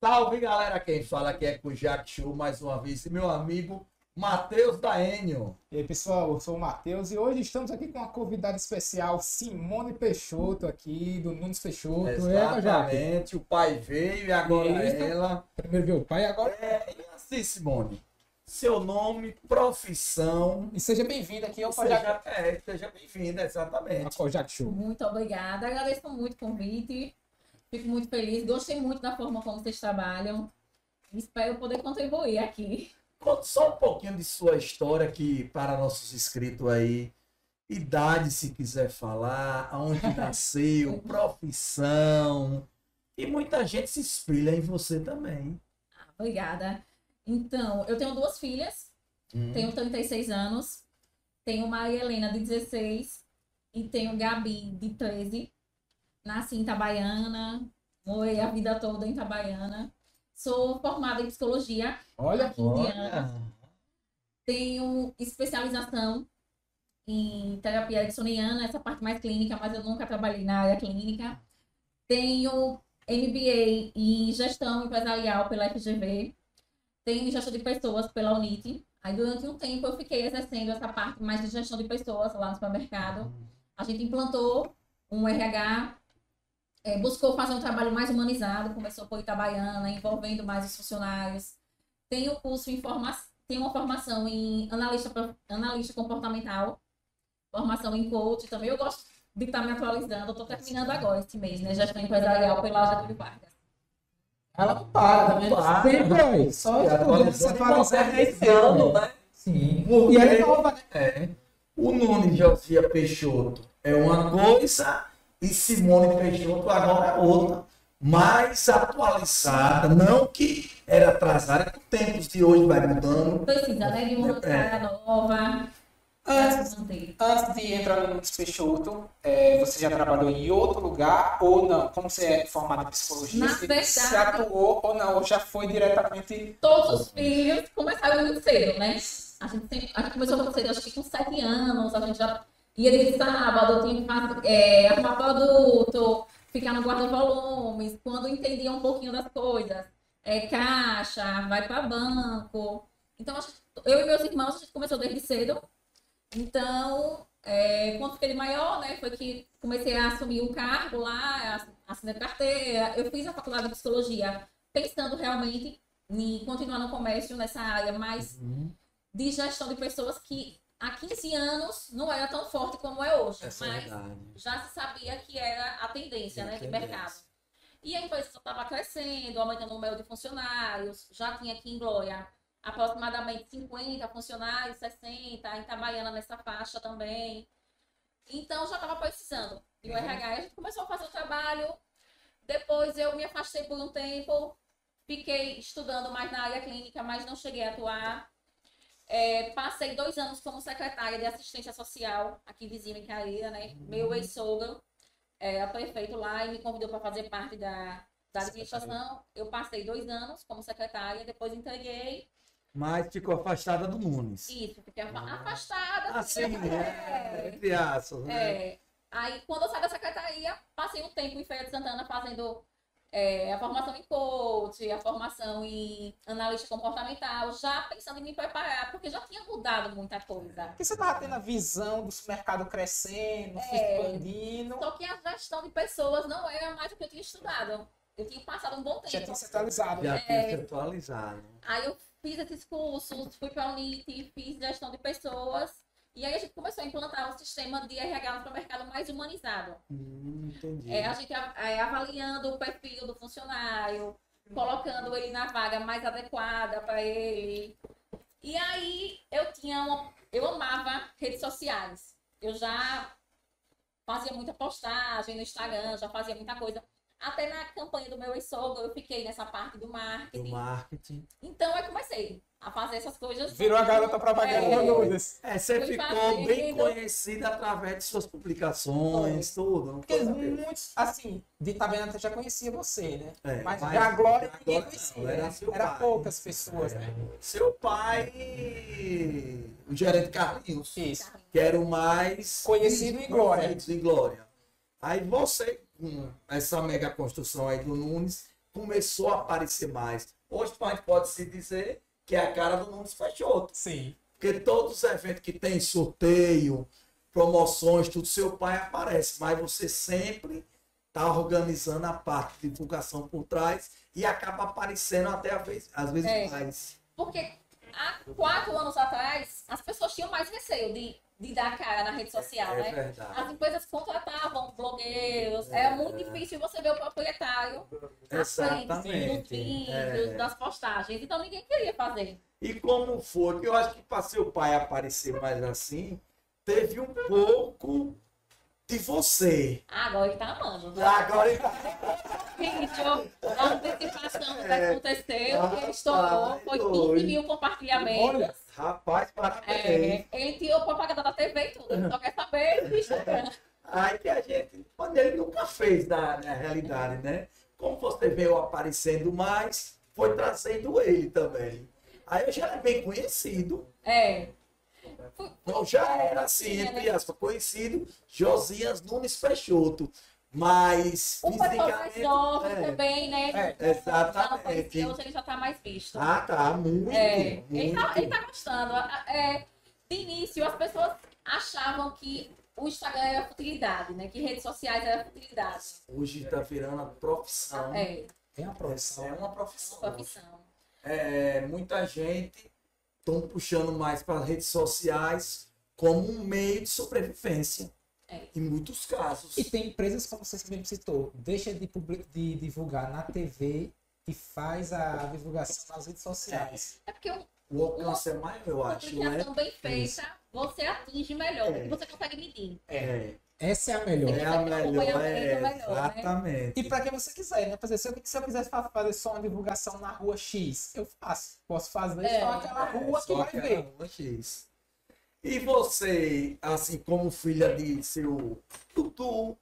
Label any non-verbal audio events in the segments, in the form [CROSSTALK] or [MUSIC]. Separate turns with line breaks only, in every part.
Salve galera, quem fala aqui é com o Jack Show mais uma vez e meu amigo Matheus da Enio.
E aí pessoal, eu sou o Matheus e hoje estamos aqui com uma convidada especial, Simone Peixoto aqui, do Nunes Peixoto.
É, Exatamente, o pai veio e agora
Isso.
ela.
Primeiro veio o pai agora.
É, e assim Simone, seu nome, profissão...
E seja bem-vindo aqui ao
Seja,
Kojak,
é, seja bem-vinda,
ao
exatamente.
Kojak Show.
Muito obrigada. Agradeço muito o convite. Fico muito feliz. Gostei muito da forma como vocês trabalham. Espero poder contribuir aqui.
Conta só um pouquinho de sua história aqui para nossos inscritos aí. Idade, se quiser falar, aonde [LAUGHS] nasceu, profissão. E muita gente se espelha em você também.
Obrigada. Então, eu tenho duas filhas.
Hum.
Tenho 36 anos. Tenho Maria Helena, de 16. E tenho Gabi, de 13. Nasci em Itabaiana. Morei a vida toda em Itabaiana. Sou formada em psicologia
Olha,
há 15 anos. Tenho especialização em terapia ericksoniana, essa parte mais clínica, mas eu nunca trabalhei na área clínica. Tenho MBA em gestão empresarial pela FGV. Tenho gestão de pessoas pela Unite. Aí durante um tempo eu fiquei exercendo essa parte mais de gestão de pessoas lá no supermercado. A gente implantou um RH, eh, buscou fazer um trabalho mais humanizado, começou por Itabaiana, envolvendo mais os funcionários. Tenho curso em formação, tenho uma formação em analista, analista comportamental, formação em coach também. Eu gosto de estar me atualizando. Eu estou terminando agora esse mês, né? Gestão empresarial pela Getúlio Vargas.
ela não para, tá vendo?
Para.
Sempre aí, só
E
estudando,
atualizando
se
e
atualizando.
modernizando, né?
Sim.
Porque-
E ela é nova, né?
É. O Nunes Josia Peixoto é uma coisa e Simone Peixoto agora é outra. Mais atualizada, não que era atrasada, que os tempos de hoje vai mudando.
Precisa, né? De uma
É.
cara nova. Manter.
Antes de entrar no Nunes Peixoto, é, você já trabalhou em outro lugar ou não? Como você é formada em psicologia,
Na
você,
verdade-
você atuou ou não? Ou já foi diretamente...
Todos os filhos começaram muito cedo, né? A gente, sempre, a gente começou muito cedo, acho que com sete anos, a gente já ia de sábado, tinha que fazer, é, arrumar produto, ficar no guarda-volumes, quando entendia um pouquinho das coisas. É, caixa, vai para banco. Então, eu e meus irmãos, a gente começou desde cedo. Então, é, quando fiquei maior, né, foi que comecei a assumir um cargo lá, ass- assinei carteira. Eu fiz a faculdade de psicologia pensando realmente em continuar no comércio nessa área mais de gestão de pessoas que há 15 anos não era tão forte como é hoje,
Essa é
mas
verdade.
já se sabia que era a tendência, né, de
tendência.
mercado. E a empresa estava crescendo, aumentando o número de funcionários, já tinha aqui em Glória aproximadamente 50 funcionários, 60, em Itabaiana nessa faixa também. Então já estava precisando de um
Uhum.
RH. A gente começou a fazer o trabalho, depois eu me afastei por um tempo, fiquei estudando mais na área clínica, mas não cheguei a atuar. É, passei dois anos como secretária de assistência social aqui vizinho em Caíra, né? Meu ex-sogro era prefeito lá e me convidou para fazer parte da, da administração. Eu passei dois anos como secretária, depois entreguei.
Mas ficou afastada do Nunes.
Isso, fiquei afa- afastada.
Assim,
fiquei-
é, entre aspas, né?
é. Aí, quando eu saí da secretaria, passei um tempo em Feira de Santana fazendo é, a formação em coach, a formação em analista comportamental, já pensando em me preparar, porque já tinha mudado muita coisa.
Porque você estava tendo a visão do mercado crescendo, se
É.
expandindo,
Só que a gestão de pessoas não era mais o que eu tinha estudado. Eu tinha passado um bom tempo.
já tinha se atualizado.
Já
né?
tinha
é.
se atualizado.
Aí eu fiz esses cursos, fui para a Unite, fiz gestão de pessoas. E aí a gente começou a implantar o sistema de RH no mercado mais humanizado.
Hum, entendi.
É, a gente é, avaliando o perfil do funcionário, colocando ele na vaga mais adequada para ele. E aí eu tinha uma, eu amava redes sociais. Eu já fazia muita postagem no Instagram, já fazia muita coisa. Até na campanha do meu ex-sogro, eu fiquei nessa parte do
do
marketing.
marketing.
Então eu comecei a fazer essas coisas.
Virou a garota propaganda
É.
do Nunes.
É, você ficou bem conhecida através de suas publicações, tudo.
Porque muitos, assim, de Itabaiana já conhecia você, né?
É,
mas,
mas
da Glória ninguém conhecia.
não, era
né?
seu
Era
pai.
poucas pessoas, né?
Seu pai, o gerente Carlinhos,
Isso.
que era o mais
Conhecido em Glória.
em Glória. Aí você, com essa mega construção aí do Nunes, começou a aparecer mais. Hoje a gente pode se dizer que é a cara do Nunes Peixoto.
Sim.
Porque todos os eventos que tem sorteio, promoções, tudo, seu pai aparece, mas você sempre está organizando a parte de divulgação por trás e acaba aparecendo até a vez, às vezes
É.
mais.
Porque há quatro anos atrás, as pessoas tinham mais receio de, de dar cara na rede social,
é
né?
verdade.
As empresas contratavam blogueiros, é, muito difícil você ver o proprietário
Exatamente.
vídeo,
É.
das postagens. Então ninguém queria fazer.
E como foi? Eu acho que para seu pai aparecer mais assim, teve um pouco de você.
Agora ele tá amando.
Agora ele [LAUGHS]
Vídeo, a antecipação que
É.
aconteceu, que ele estourou, foi 15
doido.
mil compartilhamentos.
Olha.
Rapaz, parabéns.
É, ele tirou propaganda da TV e tudo, ele só quer saber [LAUGHS] do Instagram.
Aí que a gente, quando ele nunca fez na, na realidade, né? Como você veio aparecendo mais, foi trazendo ele também. Aí eu já era bem conhecido.
É.
Eu já era assim, entre aspas, conhecido, Josias Nunes Peixoto. Mas
O pessoal mais
fisicamente.
jovem
é,
também, né?
É,
Já não
exatamente.
hoje ele já tá mais visto.
Ah, tá, muito.
É, ele,
muito.
tá, ele tá gostando. É, de início, as pessoas achavam que o Instagram era futilidade, né? Que redes sociais era futilidade.
Hoje tá virando a profissão.
É,
Tem a profissão.
É uma
uma
profissão.
profissão.
É, muita gente estão puxando mais para as redes sociais como um meio de sobrevivência.
É.
Em muitos casos.
E tem empresas, como você mesmo citou, deixa de, de divulgar na TV e faz a divulgação nas redes sociais.
É porque um-
O alcance é maior, eu
uma
acho, né?
publicação bem feita, você atinge melhor,
É.
porque você consegue medir.
É,
Essa é a melhor.
é a melhor, é,
melhor, né?
exatamente.
E para quem você quiser, né? Por exemplo, se eu, se eu quisesse fa- fazer só uma divulgação na rua X, eu faço. Posso fazer
É.
só aquela rua que
Só
vai
aquela
ver.
rua X. E você, assim como filha de seu Dudu,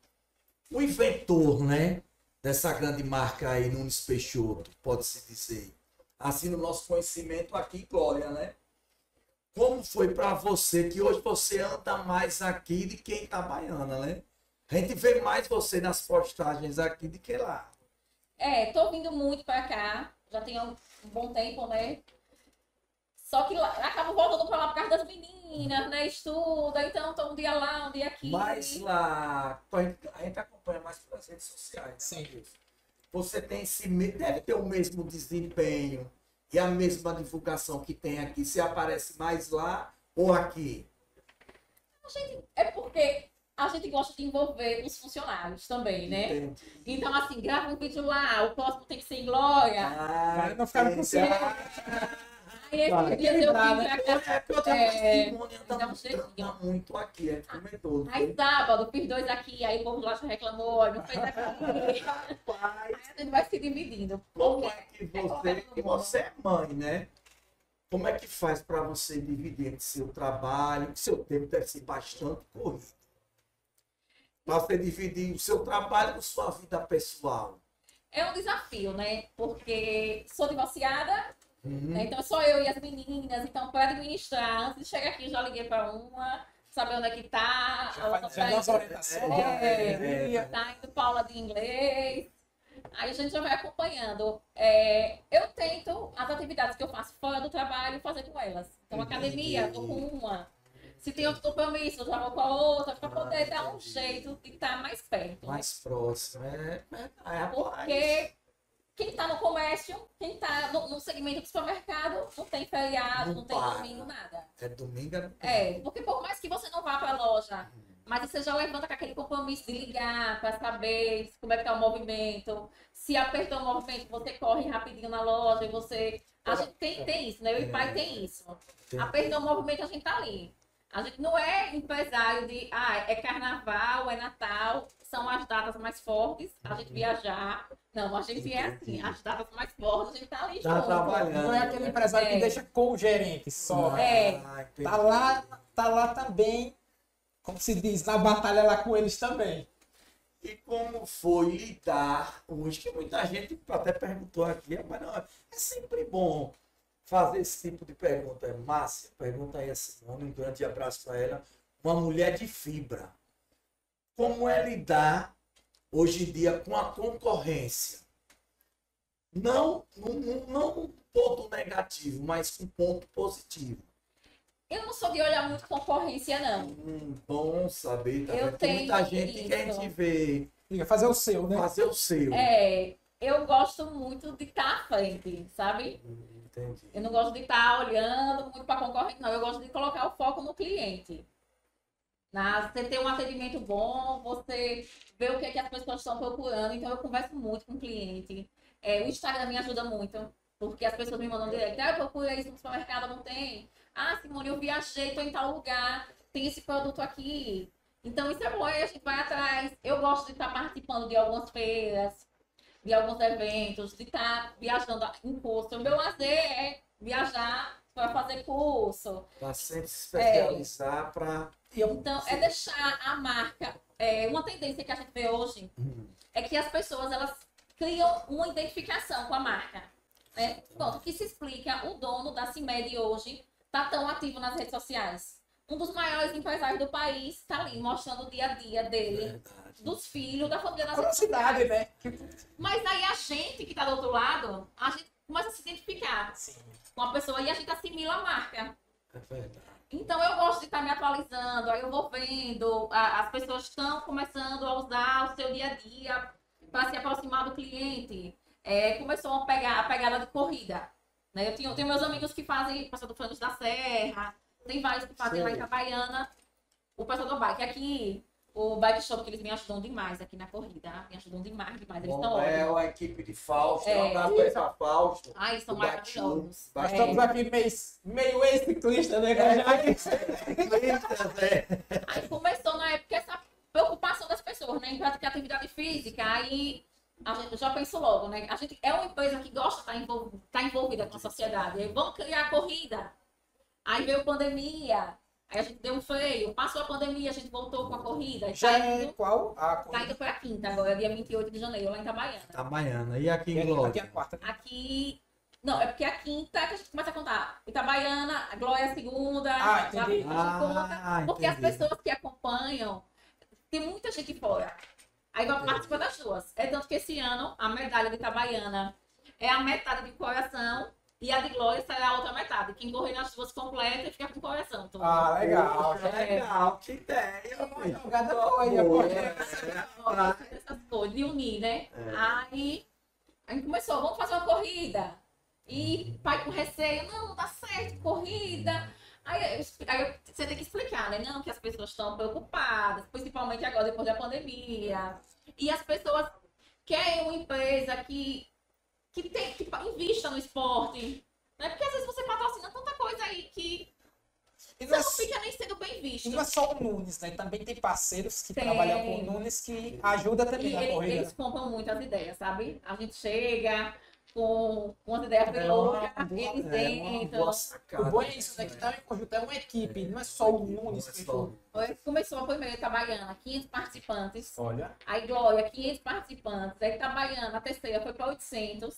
o inventor, né? Dessa grande marca aí, Nunes Peixoto, pode-se dizer. Assim, no nosso conhecimento aqui em Glória, né? Como foi para você que hoje você anda mais aqui de quem tá baiana, né? A gente vê mais você nas postagens aqui do que lá.
É, tô vindo muito pra cá, já tem um bom tempo, né? Só que lá, acabo voltando pra lá por causa das meninas, né? Estuda, então tô um dia lá, um dia aqui.
Mas lá, a gente, a gente acompanha mais pelas redes sociais, né?
Sim.
Você tem esse, deve ter o mesmo desempenho e a mesma divulgação que tem aqui. Se aparece mais lá ou aqui?
É porque a gente gosta de envolver os funcionários também, né?
Entendi.
Então, assim, grava um vídeo lá, o próximo tem que ser em Glória.
Ah,
não ficar com. Você.
Aí esses dias eu vim
né?
pra cá.
É porque eu tenho
É, um jeitinho.
anda muito aqui, é comedor.
Aí sábado, fiz dois aqui, aí o povo lá já reclamou, não fez aqui. Aí
Rapaz,
a gente vai se dividindo.
como é que você, que você é mãe, né? Como é que faz para você dividir entre seu trabalho, que seu tempo deve ser bastante corrido? Para você dividir o seu trabalho com sua vida pessoal.
É um desafio, né? Porque sou divorciada,
Uhum.
né? então só eu e as meninas. Então, para administrar, antes de chegar aqui, já liguei para uma, saber onde é que tá.
Já,
ela
faz,
tá
já dá as
indo-
orientações.
É,
é,
tá indo para aula de inglês. Aí a gente já vai acompanhando. É, eu tento as atividades que eu faço fora do trabalho fazer com elas. Então, academia, vou com uma. Se tem outro compromisso, eu já vou com a outra, para poder dar um jeito de estar mais perto.
Mais próximo. É, é, é.
Porque quem está no comércio, quem está no, no segmento do supermercado, não tem feriado,
Não
não, tem domingo, nada.
É domingo, é
É, porque por mais que você não vá para a loja, mas você já levanta com aquele compromisso de ligar para saber como é que tá o movimento. Se apertou o movimento, você corre rapidinho na loja e você. A gente tem, tem isso, né? Eu e o pai tem isso.
Tem.
Apertou o movimento, a gente tá ali. A gente não é empresário de, ah, é carnaval, é Natal, são as datas mais fortes, a gente viajar. Não, a gente é assim, as datas mais fortes, a gente tá ali
Tá
junto.
trabalhando.
Não é aquele empresário
É.
que deixa com o gerente só.
É.
Ah, entendi.
Tá lá, tá lá também, como se diz, na batalha lá com eles também.
E como foi lidar hoje? Que muita gente até perguntou aqui, mas não, é sempre bom fazer esse tipo de pergunta. Márcia, pergunta aí a Simone, um grande abraço para ela. Uma mulher de fibra. Como é lidar hoje em dia com a concorrência? Não, não, não, um ponto negativo, mas um ponto positivo.
Eu não sou de olhar muito concorrência, não.
Hum, bom saber, tá
Eu
vendo? Tem muita
tenho
gente que
isso.
gente vê
Diga, fazer o seu, né?
fazer o seu.
É, eu gosto muito de estar à frente, sabe?
Hum, Entendi.
Eu não gosto de estar olhando muito para concorrente, não. Eu gosto de colocar o foco no cliente. Na, você ter um atendimento bom, você ver o que, é que as pessoas estão procurando. Então, eu converso muito com o cliente. É, o Instagram me ajuda muito, porque as pessoas me mandam direct. Ah, eu procurei isso no supermercado, não tem. Ah, Simone, eu viajei, estou em tal lugar, tem esse produto aqui. Então, isso é bom, a gente vai atrás. Eu gosto de estar participando de algumas feiras, de alguns eventos, de estar viajando em curso. O meu lazer é viajar para fazer curso.
Pra sempre se especializar pra.
E eu-
Então, é deixar a marca. é, uma tendência que a gente vê hoje
Hum,
é que as pessoas elas criam uma identificação com a marca. Né? Bom, o que se explica, o dono da CIMED hoje está tão ativo nas redes sociais. Um dos maiores empresários do país está ali mostrando o dia a dia dele,
verdade.
dos filhos, da família
Curiosidade,
sociais.
né?
Mas aí a gente que está do outro lado, a gente começa a se identificar
Sim.
com a pessoa e a gente assimila a marca.
É verdade.
Então eu gosto de estar me atualizando, aí eu vou vendo, a- as pessoas estão começando a usar o seu dia a dia para se aproximar do cliente. É, começou a pegar a pegada de corrida. Né? Eu, tenho, tenho meus amigos que fazem passando Franos da Serra, tem vários que fazem lá em
Sei.
Itabaiana, o pessoal do bike. Aqui, o Bike Shop, que eles me ajudam demais aqui na corrida, me ajudam demais, demais. Eles estão
é
ótimos.
a equipe de Fausto.
É.
Um abraço pra Fausto.
Ai, eles são
do Bike
maravilhosos.
Shop. Bastante
Estamos aqui meio, meio ex-ciclista, né?
É, ciclistas, é.
Aí começou na época essa preocupação das pessoas, né? Em praticar atividade física. Aí a gente eu já penso logo, né? A gente é uma empresa que gosta de estar envolvida, estar envolvida com a sociedade. Aí vamos criar a corrida. Aí veio pandemia. Aí a gente deu um freio. Passou a pandemia, a gente voltou com a corrida.
Já
tá
é
indo,
qual? A
tá
corrida?
indo para a quinta agora, dia 28 de janeiro, lá em Itabaiana.
Itabaiana. E aqui em
aqui, aqui é a
Glória?
quarta.
Aqui. Não, é porque a quinta é que a gente começa a contar. Itabaiana, a Glória é a segunda.
Ah,
já
entendi.
a gente conta.
Ah,
Porque as pessoas que acompanham, tem muita gente fora. Aí vai participar das duas. É tanto que esse ano a medalha de Itabaiana é a metade de coração e a de Glória será a outra metade. Quem correr nas duas completa fica com o coração. todo.
Ah, legal.
Poxa, legal, que ideia.
Uma jogada boa.
Essas coisas, de unir, né?
É.
Aí a gente começou, vamos fazer uma corrida. E pai com receio, não, não dá certo, corrida. Aí, aí eu- você tem que explicar, né? Não, que as pessoas estão preocupadas, principalmente agora, depois da pandemia. E as pessoas querem uma empresa que, que, tem, que invista no esporte. Né? Porque às vezes você patrocina tanta coisa aí que
E não é,
não fica nem sendo bem visto.
e não é só o Nunes, né? Também tem parceiros que
Tem.
trabalham com o Nunes que ajuda
E
também na
eles,
corrida.
eles compram muitas ideias, sabe? A gente chega com umas ideias bem loucas, eles
é uma
entram.
O bom é isso, né? Que tá em conjunto, é uma equipe, não é só o Nunes.
É
que
só-
Foi- Começou a primeira Itabaiana, 500 participantes.
Olha,
Aí Glória, 500 participantes. Aí Itabaiana, a terceira foi para 800.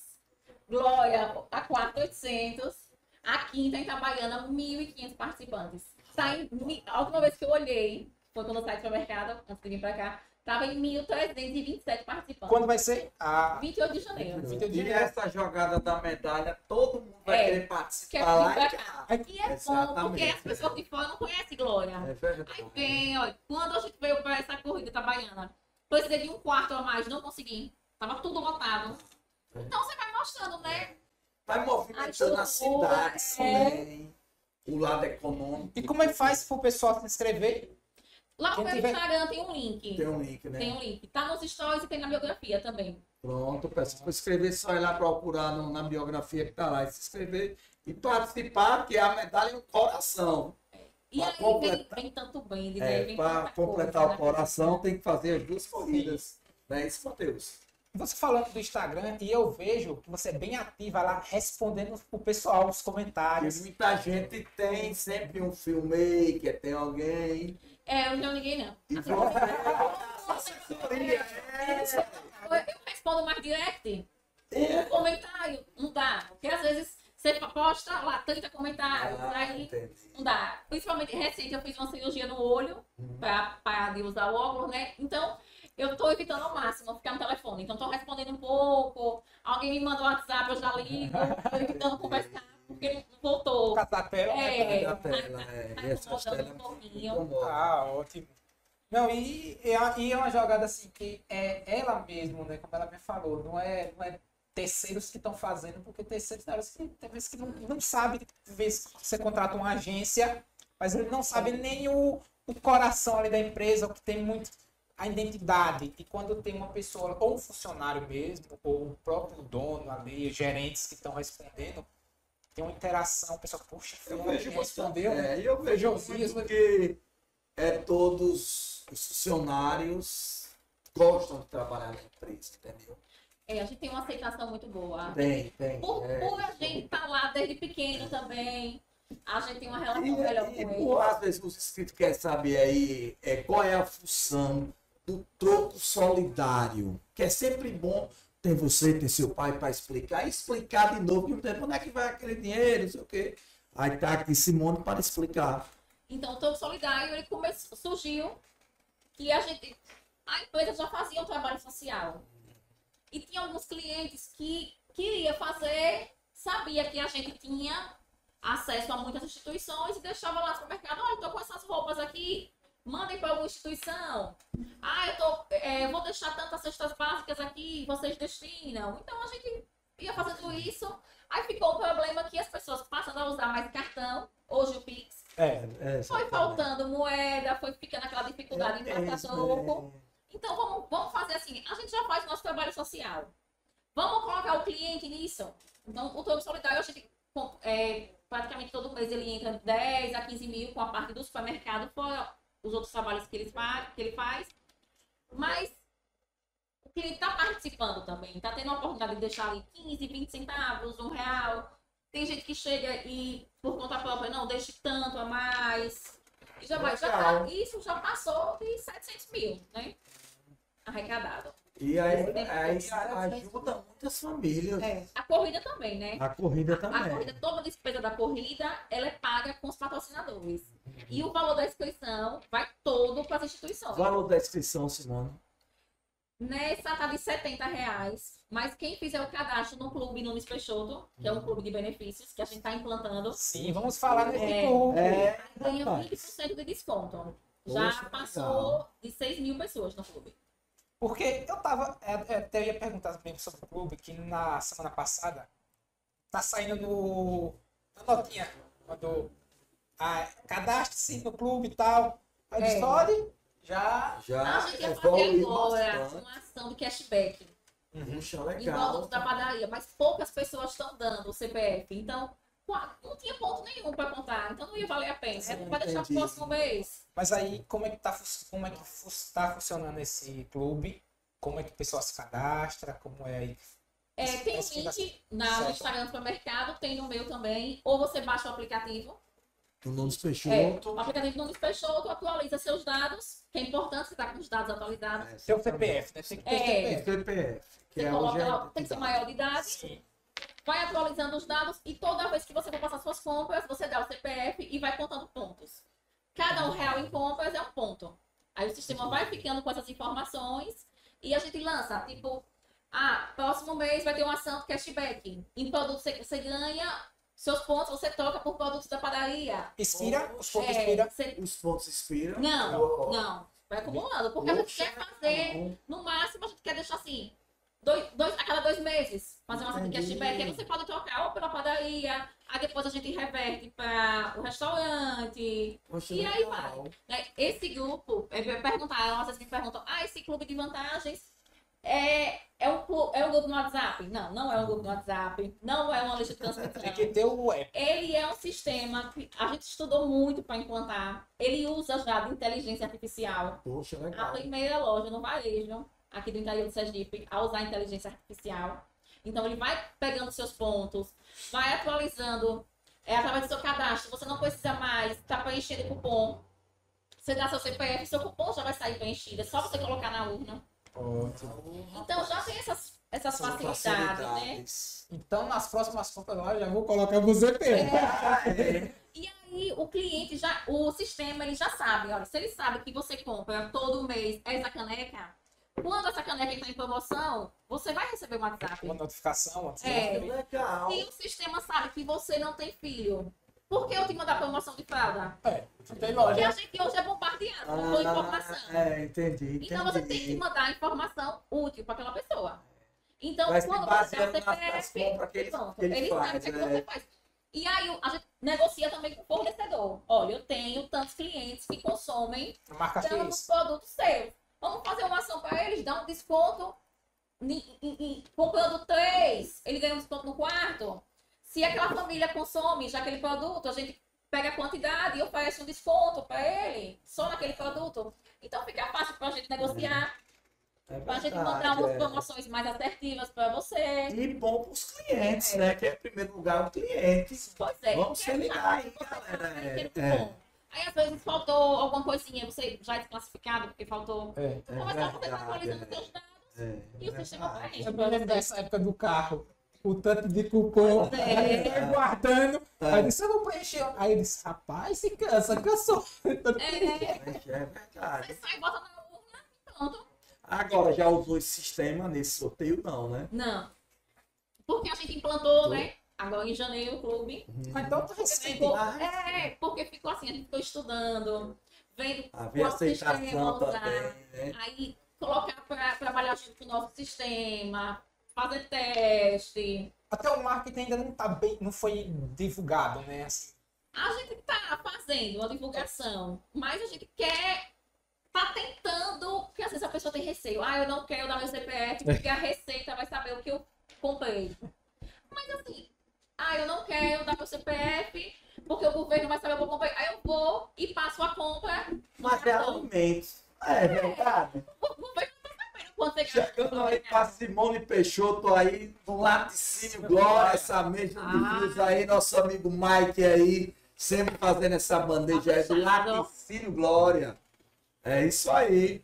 Glória, a quarta, 800. A quinta, em Itabaiana, 1.500 participantes. Tá mi- a última vez que eu olhei, foi quando eu saí do supermercado, antes de vir para cá, tava em 1.327 participantes.
quando vai ser? A
28 de janeiro.
Então,
E essa jogada da medalha, todo mundo vai
É.
querer
Quer
participar lá.
vir
e
cá.
cá.
E é bom,
Exatamente.
porque as pessoas de fora não conhecem Glória.
É verdade.
Aí vem, olha, quando a gente veio para essa corrida itabaiana, precisei de um quarto a mais, não consegui. Tava tudo lotado. Então você vai mostrando, né?
Vai movimentando a cidade
é.
também. O lado econômico.
E como é que faz pro pessoal se inscrever?
Lá no meu
tiver-
Instagram tem um link.
Tem um link, né?
Tem um link. Tá nos stories e tem na biografia também.
Pronto, peço para escrever, só ir lá procurar no- na biografia que tá lá e se inscrever e participar, que é a medalha no coração.
E
Pra
aí vem,
completar-
vem tanto brinde, né?
É,
Vem
para completar
coisa,
o
né?
coração, tem que fazer as duas corridas. Né? Isso, Matheus.
Você falando do Instagram, e eu vejo que você é bem ativa lá, respondendo pro pessoal, os
Porque
comentários.
muita gente tem sempre um filmmaker, tem alguém.
É, eu não liguei, não. Eu, respondo mais direct.
É.
Comentário, não dá. Porque às vezes você posta lá 30 comentários,
Ah,
aí
entendi.
não dá. Principalmente recente, eu fiz uma cirurgia no olho pra parar de usar o óculos, né? Então, eu tô evitando ao máximo ficar no telefone. Então, tô respondendo um pouco. alguém me manda um WhatsApp, eu já ligo, tô tentando conversar, porque não voltou.
Catapé.
É,
Da tela, é.
tá incomodando
telas
um pouquinho.
Ah, ótimo. Não, e, e, é- e é uma jogada assim que é ela mesmo, né? Como ela me falou, não é, não é terceiros que estão fazendo, porque terceiros tem que tem vezes que não, não sabe, às vezes você contrata uma agência, mas ele não sabe nem o, o coração ali da empresa, o que tem muito a identidade. E quando tem uma pessoa, ou um funcionário mesmo, ou o próprio dono ali, gerentes que estão respondendo, tem uma interação, o pessoal, poxa,
Eu vejo
respondeu, né?
É, eu vejo
Josias,
muito que é, todos os funcionários gostam de trabalhar na empresa, entendeu?
É, a gente tem uma aceitação muito boa.
Tem, tem.
Por,
é.
por a gente estar lá desde pequeno também, a gente tem uma relação
E,
melhor
e,
com
por,
eles.
às vezes os inscritos querem saber aí é, qual é a função do troco solidário, que é sempre bom ter você, ter seu pai para explicar, e explicar de novo, de tempo, onde é que vai aquele dinheiro, não sei o quê. Aí tá aqui Simone para explicar.
Então, o Topo Solidário, ele começou, surgiu que a gente, a empresa já fazia um trabalho social. E tinha alguns clientes que queria fazer, sabia que a gente tinha acesso a muitas instituições e deixava lá no mercado, olha, tô com essas roupas aqui, mandem para alguma instituição. Ah, eu tô, é, vou deixar tantas cestas básicas aqui, vocês destinam. Então, a gente ia fazendo isso. Aí ficou o problema que as pessoas passando a usar mais cartão, hoje o Pix,
É,
É,
foi faltando moeda, foi ficando aquela dificuldade em
É
passar
isso,
troco.
é.
Então vamos, vamos fazer assim, a gente já faz o nosso trabalho social. Vamos colocar o cliente nisso. Então o Topo Solidário, a gente é, praticamente todo mês ele entra de 10 a 15 mil com a parte do supermercado, fora os outros trabalhos que ele faz. Que ele faz. Mas o cliente está participando também, está tendo a oportunidade de deixar ali 15, 20 centavos, um real. Tem gente que chega e, por conta própria, não, deixe tanto a mais. E já vai, já tá, isso já passou de 700 mil, né? Arrecadado.
E aí, aí ajuda muitas famílias.
É. A corrida também, né?
A corrida
A
também.
corrida, toda a despesa da corrida, ela é paga com os patrocinadores. E o valor da inscrição vai todo para as instituições.
Valor da inscrição, Simone.
Nessa tá de 70 reais. Mas quem fizer o cadastro no clube Nunes Peixoto, que é um clube de benefícios que a gente está implantando,
sim, vamos falar nesse
É.
clube.
É,
ganha
rapaz.
20% de desconto. Já
Poxa,
passou
legal.
de 6 mil pessoas no clube.
Porque eu tava. é, é, Até ia perguntar também sobre o clube, que na semana passada tá saindo no. Na notinha, quando. Ah, cadastre-se no clube e tal. Aí
É.
Já.
Já
a gente ia fazer agora
bastante.
uma ação de cashback.
Puxa,
em
legal.
produtos da padaria, mas poucas pessoas estão dando o CPF. Então, não tinha ponto nenhum para contar. Então, não ia valer a pena.
Sim,
Vai deixar pro
entendi.
próximo mês.
Mas aí, como é que tá, fu- como é que fu- tá funcionando esse clube? Como é que o pessoal se cadastra? Como é aí?
É,
Esse-
tem
esse
link na, no. Instagram do supermercado, tem no meu também. Ou você baixa o aplicativo.
O Nunes
É,
Peixoto.
o aplicativo Nunes Peixoto atualiza seus dados, que é importante você estar com os dados atualizados.
Seu CPF, né? Tem que ter
É.
CPF.
CPF. Que
Você
é
coloca lá, tem que ser
é
maior de idade.
Sim.
Vai atualizando os dados e toda vez que você for passar suas compras, você dá o CPF e vai contando pontos. Cada um real em compras é um ponto. Aí o sistema vai ficando com essas informações e a gente lança, tipo, ah, próximo mês vai ter uma ação de cashback. Em produtos você, você ganha, seus pontos você troca por produtos da padaria.
Expira, os pontos
É,
expira.
você-
Os pontos expiram.
Não,
Oh,
não. Vai acumulando. Porque a gente quer fazer, no máximo, a gente quer deixar assim, dois, dois, a cada dois meses, fazer uma
Entendi.
cashback. Aí você pode trocar ou pela padaria, aí depois a gente reverte para o restaurante.
Poxa,
E aí
legal.
né? Esse grupo, é, perguntaram, às vezes me perguntam, ah, esse clube de vantagens é, é, um, é um grupo no WhatsApp? Não, não é um grupo no WhatsApp, não é uma lista de
Tem que
transmissão.
ter o app.
Ele é um sistema que a gente estudou muito para implantar. Ele usa já de inteligência artificial.
Poxa,
A
legal.
primeira loja no varejo, aqui do interior do Sergipe, a usar inteligência artificial. Então, ele vai pegando seus pontos, vai atualizando é, através do seu cadastro. Você não precisa mais estar preenchendo o cupom. Você dá seu CPF, seu cupom já vai sair preenchido. É só você colocar na urna. Então, já tem essas, essas
São
facilidades, né?
facilidades.
Então, nas próximas compras lá, eu já vou colocar o CPF.
É.
E aí o cliente já, o sistema ele já sabe, olha, se ele sabe que você compra todo mês essa caneca, quando essa caneca está em promoção, você vai receber um WhatsApp.
Uma notificação.
É.
Legal.
E o sistema sabe que você não tem filho. Por que eu te mandar promoção de fralda?
É, não tem
Porque
loja.
a gente hoje é bombardeado com informação.
é, entendi, entendi.
Então você tem que mandar informação útil para aquela pessoa. Então,
se
quando você tem o CPF,
compras que ele-
pronto,
que ele
ele
faz,
sabe o que, é que
né?
você faz. E aí a gente negocia também com o fornecedor. Olha, eu tenho tantos clientes que consomem tantos produtos seus. Vamos fazer uma ação para eles, dar um desconto. Comprando três, ele ganha um desconto no quarto. Se aquela família consome já aquele produto, a gente pega a quantidade e oferece um desconto para ele, só naquele produto. Então fica fácil para a gente negociar,
É
para a gente mandar umas
é.
promoções mais assertivas para você.
E bom para os clientes, né? Que é, em primeiro lugar, o cliente.
Pois é.
Vamos se ligar aí, galera, é,
aquele
é.
Aí às vezes faltou alguma coisinha, você já é desclassificado porque faltou.
É.
É
Mas só você tá
verdade,
atualizando
é.
seus dados
É,
e o
é
sistema preenche.
Eu me lembro dessa época do carro. O tanto de cupom.
É.
eu guardando.
É.
Aí disse, eu vou preencher. Aí eu disse, rapaz, se cansa, cansou. [LAUGHS]
É,
É verdade.
você sai, bota na urna e pronto.
Agora, já usou esse sistema nesse sorteio, não, né?
Não. Porque a gente implantou, né? Agora em janeiro o clube.
Mas então tá recente.
ficou, é, porque ficou assim, a gente ficou estudando, vendo
Havia
qual sistema usar.
também, né?
Aí colocar para trabalhar junto com o nosso sistema, fazer teste.
Até o marketing ainda não tá bem, não foi divulgado, né? Assim,
A gente tá fazendo uma divulgação, mas a gente quer. Tá tentando, porque às vezes a pessoa tem receio. Ah, eu não quero dar meu CPF, porque a [LAUGHS] Receita vai saber o que eu comprei. Mas assim, ah, eu não quero dar meu CPF, porque o governo vai saber eu comprei. Aí eu vou e passo a compra.
Mas é alimentos. É verdade.
O governo não tá sabendo quanto você gastou.
Chegando aí pra Simone Peixoto aí, do Laticínio Glória, essa mesa de
Ah.
views aí, nosso amigo Mike aí, sempre fazendo essa bandeja aí do. Laticínio Glória. É isso aí.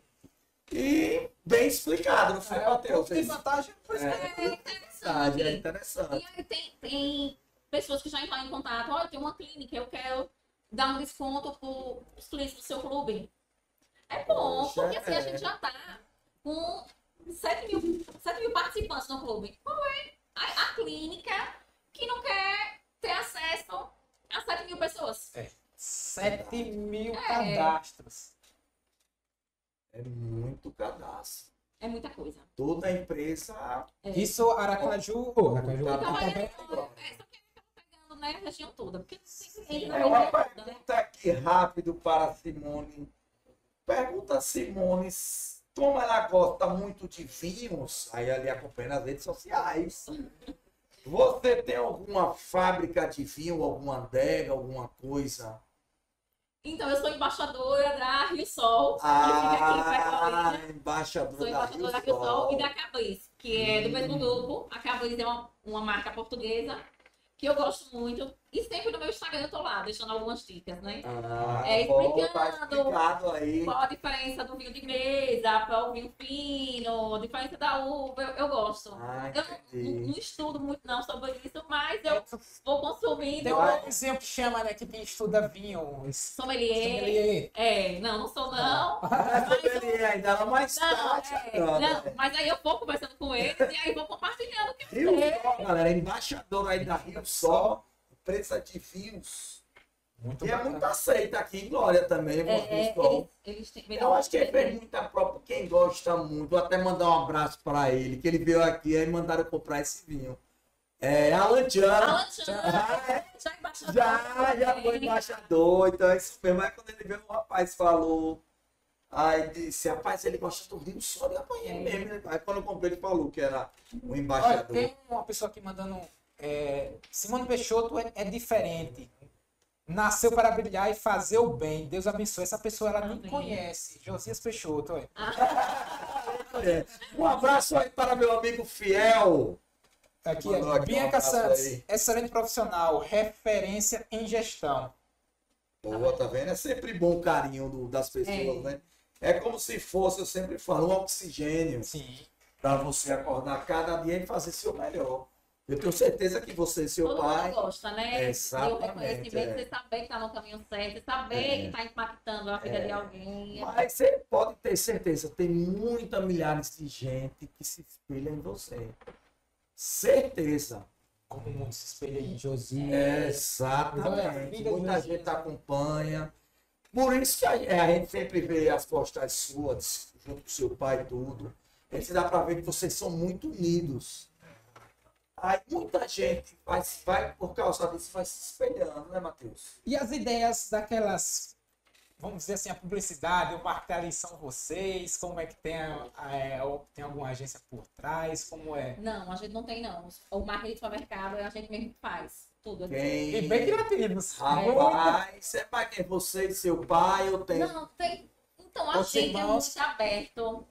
E bem explicado, não foi,
é, o
Matheus?
de vantagem por isso
É.
que
É
Verdade,
interessante.
é interessante.
E aí tem, tem pessoas que já entraram em contato, olha, tem uma clínica, eu quero dar um desconto para os clientes do seu clube. É bom,
Poxa,
porque assim
é.
a gente já está com 7 mil, 7 mil participantes no clube. Qual é a, a clínica que não quer ter acesso a 7 mil pessoas?
7 mil
É.
cadastros.
É muito cadastro.
É muita coisa.
Toda empresa.
É.
Isso, Aracaju. Aracaju.
Tá
Então, aí,
tá bem.
é, só que pegando né, a região toda. Porque não tem
É uma
toda, né?
pergunta aqui rápido para a Simone. Pergunta a Simone como ela gosta muito de vinhos, aí ali acompanha nas redes sociais. [LAUGHS] Você tem alguma fábrica de vinho, alguma adega, alguma coisa?
Então, eu sou embaixadora da Rio Sol, aqui
Ah, embaixadora
Sou
da
embaixadora da
Rio
Rio Sol e da Cabriz, que é do mesmo grupo. A Cabriz é uma, uma marca portuguesa que eu gosto muito. E sempre no meu Instagram eu tô lá, deixando algumas dicas, né?
Ah,
É,
bom, tá
explicando.
explicado aí.
Qual a diferença do vinho de mesa para o vinho fino, a diferença da uva, eu, eu gosto.
Ah,
Eu não, não estudo muito não sobre isso, mas eu vou consumindo.
Tem um vizinho que chama, né? Que estuda vinho.
Sommelier.
Sommelier.
É, não, não sou não.
Ah, sommelier ainda não mais
Não,
tarde.
é, não, mas aí eu vou conversando com eles e aí vou compartilhando o que eu
Rio
sei.
Sol, galera, embaixador aí da Rio Sol, empresa de vinhos.
Muito
E é
bacana.
muito aceita aqui em Glória também,
É,
Rio
é,
Sol.
eles, eles têm,
Eu acho que ele fez muita própria, quem gosta muito. Vou até mandar um abraço para ele, que ele veio aqui e mandaram comprar esse vinho. É, Alan Chan.
Alan Chan,
é?
já é embaixador.
Já, já foi embaixador, então é isso mesmo. Aí quando ele veio, o rapaz falou. Aí disse, rapaz, ele gosta do vinho só de apanhar
É.
mesmo. né? Aí quando eu comprei, ele falou que era um
Olha,
embaixador.
tem uma pessoa aqui mandando. É, Simone Peixoto é, é diferente. Nasceu para brilhar e fazer o bem. Deus abençoe. Essa pessoa ela nem
Amém.
conhece. Josias Peixoto. Olha. [LAUGHS]
É. Um abraço aí para meu amigo fiel.
Aqui é
aqui um
Bianca Santos.
aí.
Excelente profissional. Referência em gestão.
Boa, tá vendo? É sempre bom o carinho do- das pessoas,
É.
né? É como se fosse, eu sempre falo, um oxigênio
Sim.
para você acordar cada dia e fazer seu melhor. Eu tenho certeza que você e seu
Todo
pai.
mundo gosta, né?
Exatamente,
E o reconhecimento,
é.
você saber que está no caminho certo, você saber
É.
que está impactando a vida de alguém.
Mas você pode ter certeza, tem muita milhares de gente que se espelha em você. Certeza.
Como o mundo se espelha em Josi.
É, exatamente.
Filha
Muita gente acompanha. Por isso que a, é, a gente sempre vê as postagens suas, junto com seu pai e tudo. A gente dá pra ver que vocês são muito unidos. Aí muita gente vai, vai por causa disso, vai se espelhando, né, Matheus?
E as ideias daquelas, vamos dizer assim, a publicidade, o marketing são vocês? Como é que tem, a- é, tem alguma agência por trás? Como é?
Não, a gente não tem, não. O marketing de supermercado é a gente mesmo que faz. Tudo.
Quem...
E bem criativos.
Rapaz, é para quem você e seu pai, eu tenho.
Não, tem. Então, a
Os
gente é
irmãos-
muito aberto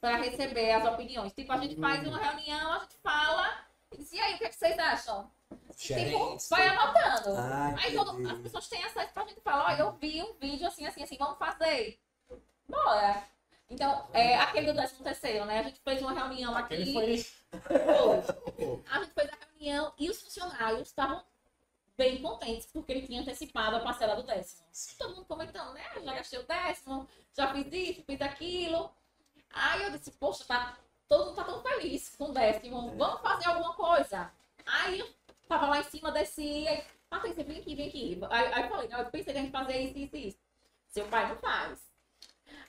para receber as opiniões. Tipo, a gente faz uma reunião, a gente fala e e aí, o que, é que vocês acham? Tipo, vai anotando.
Ah,
Aí todo- as pessoas têm acesso pra gente falar, olha, eu vi um vídeo assim, assim, assim, vamos fazer. Bora. Então, é, aquele do 13 terceiro, né? A gente fez uma reunião aqui.
Aquele foi
Foi. A gente fez a reunião e os funcionários estavam bem contentes porque ele tinha antecipado a parcela do décimo. Todo mundo comentando, né? Já gastei o décimo, já fiz isso, fiz aquilo. Aí eu disse, poxa, tá, todo mundo tá tão feliz com o décimo, vamos fazer alguma coisa. Aí eu tava lá em cima, desci, aí, Patrícia, vem aqui, vem aqui. Aí, aí eu falei, não, eu pensei que a gente fazer isso, isso, isso. Seu pai não faz.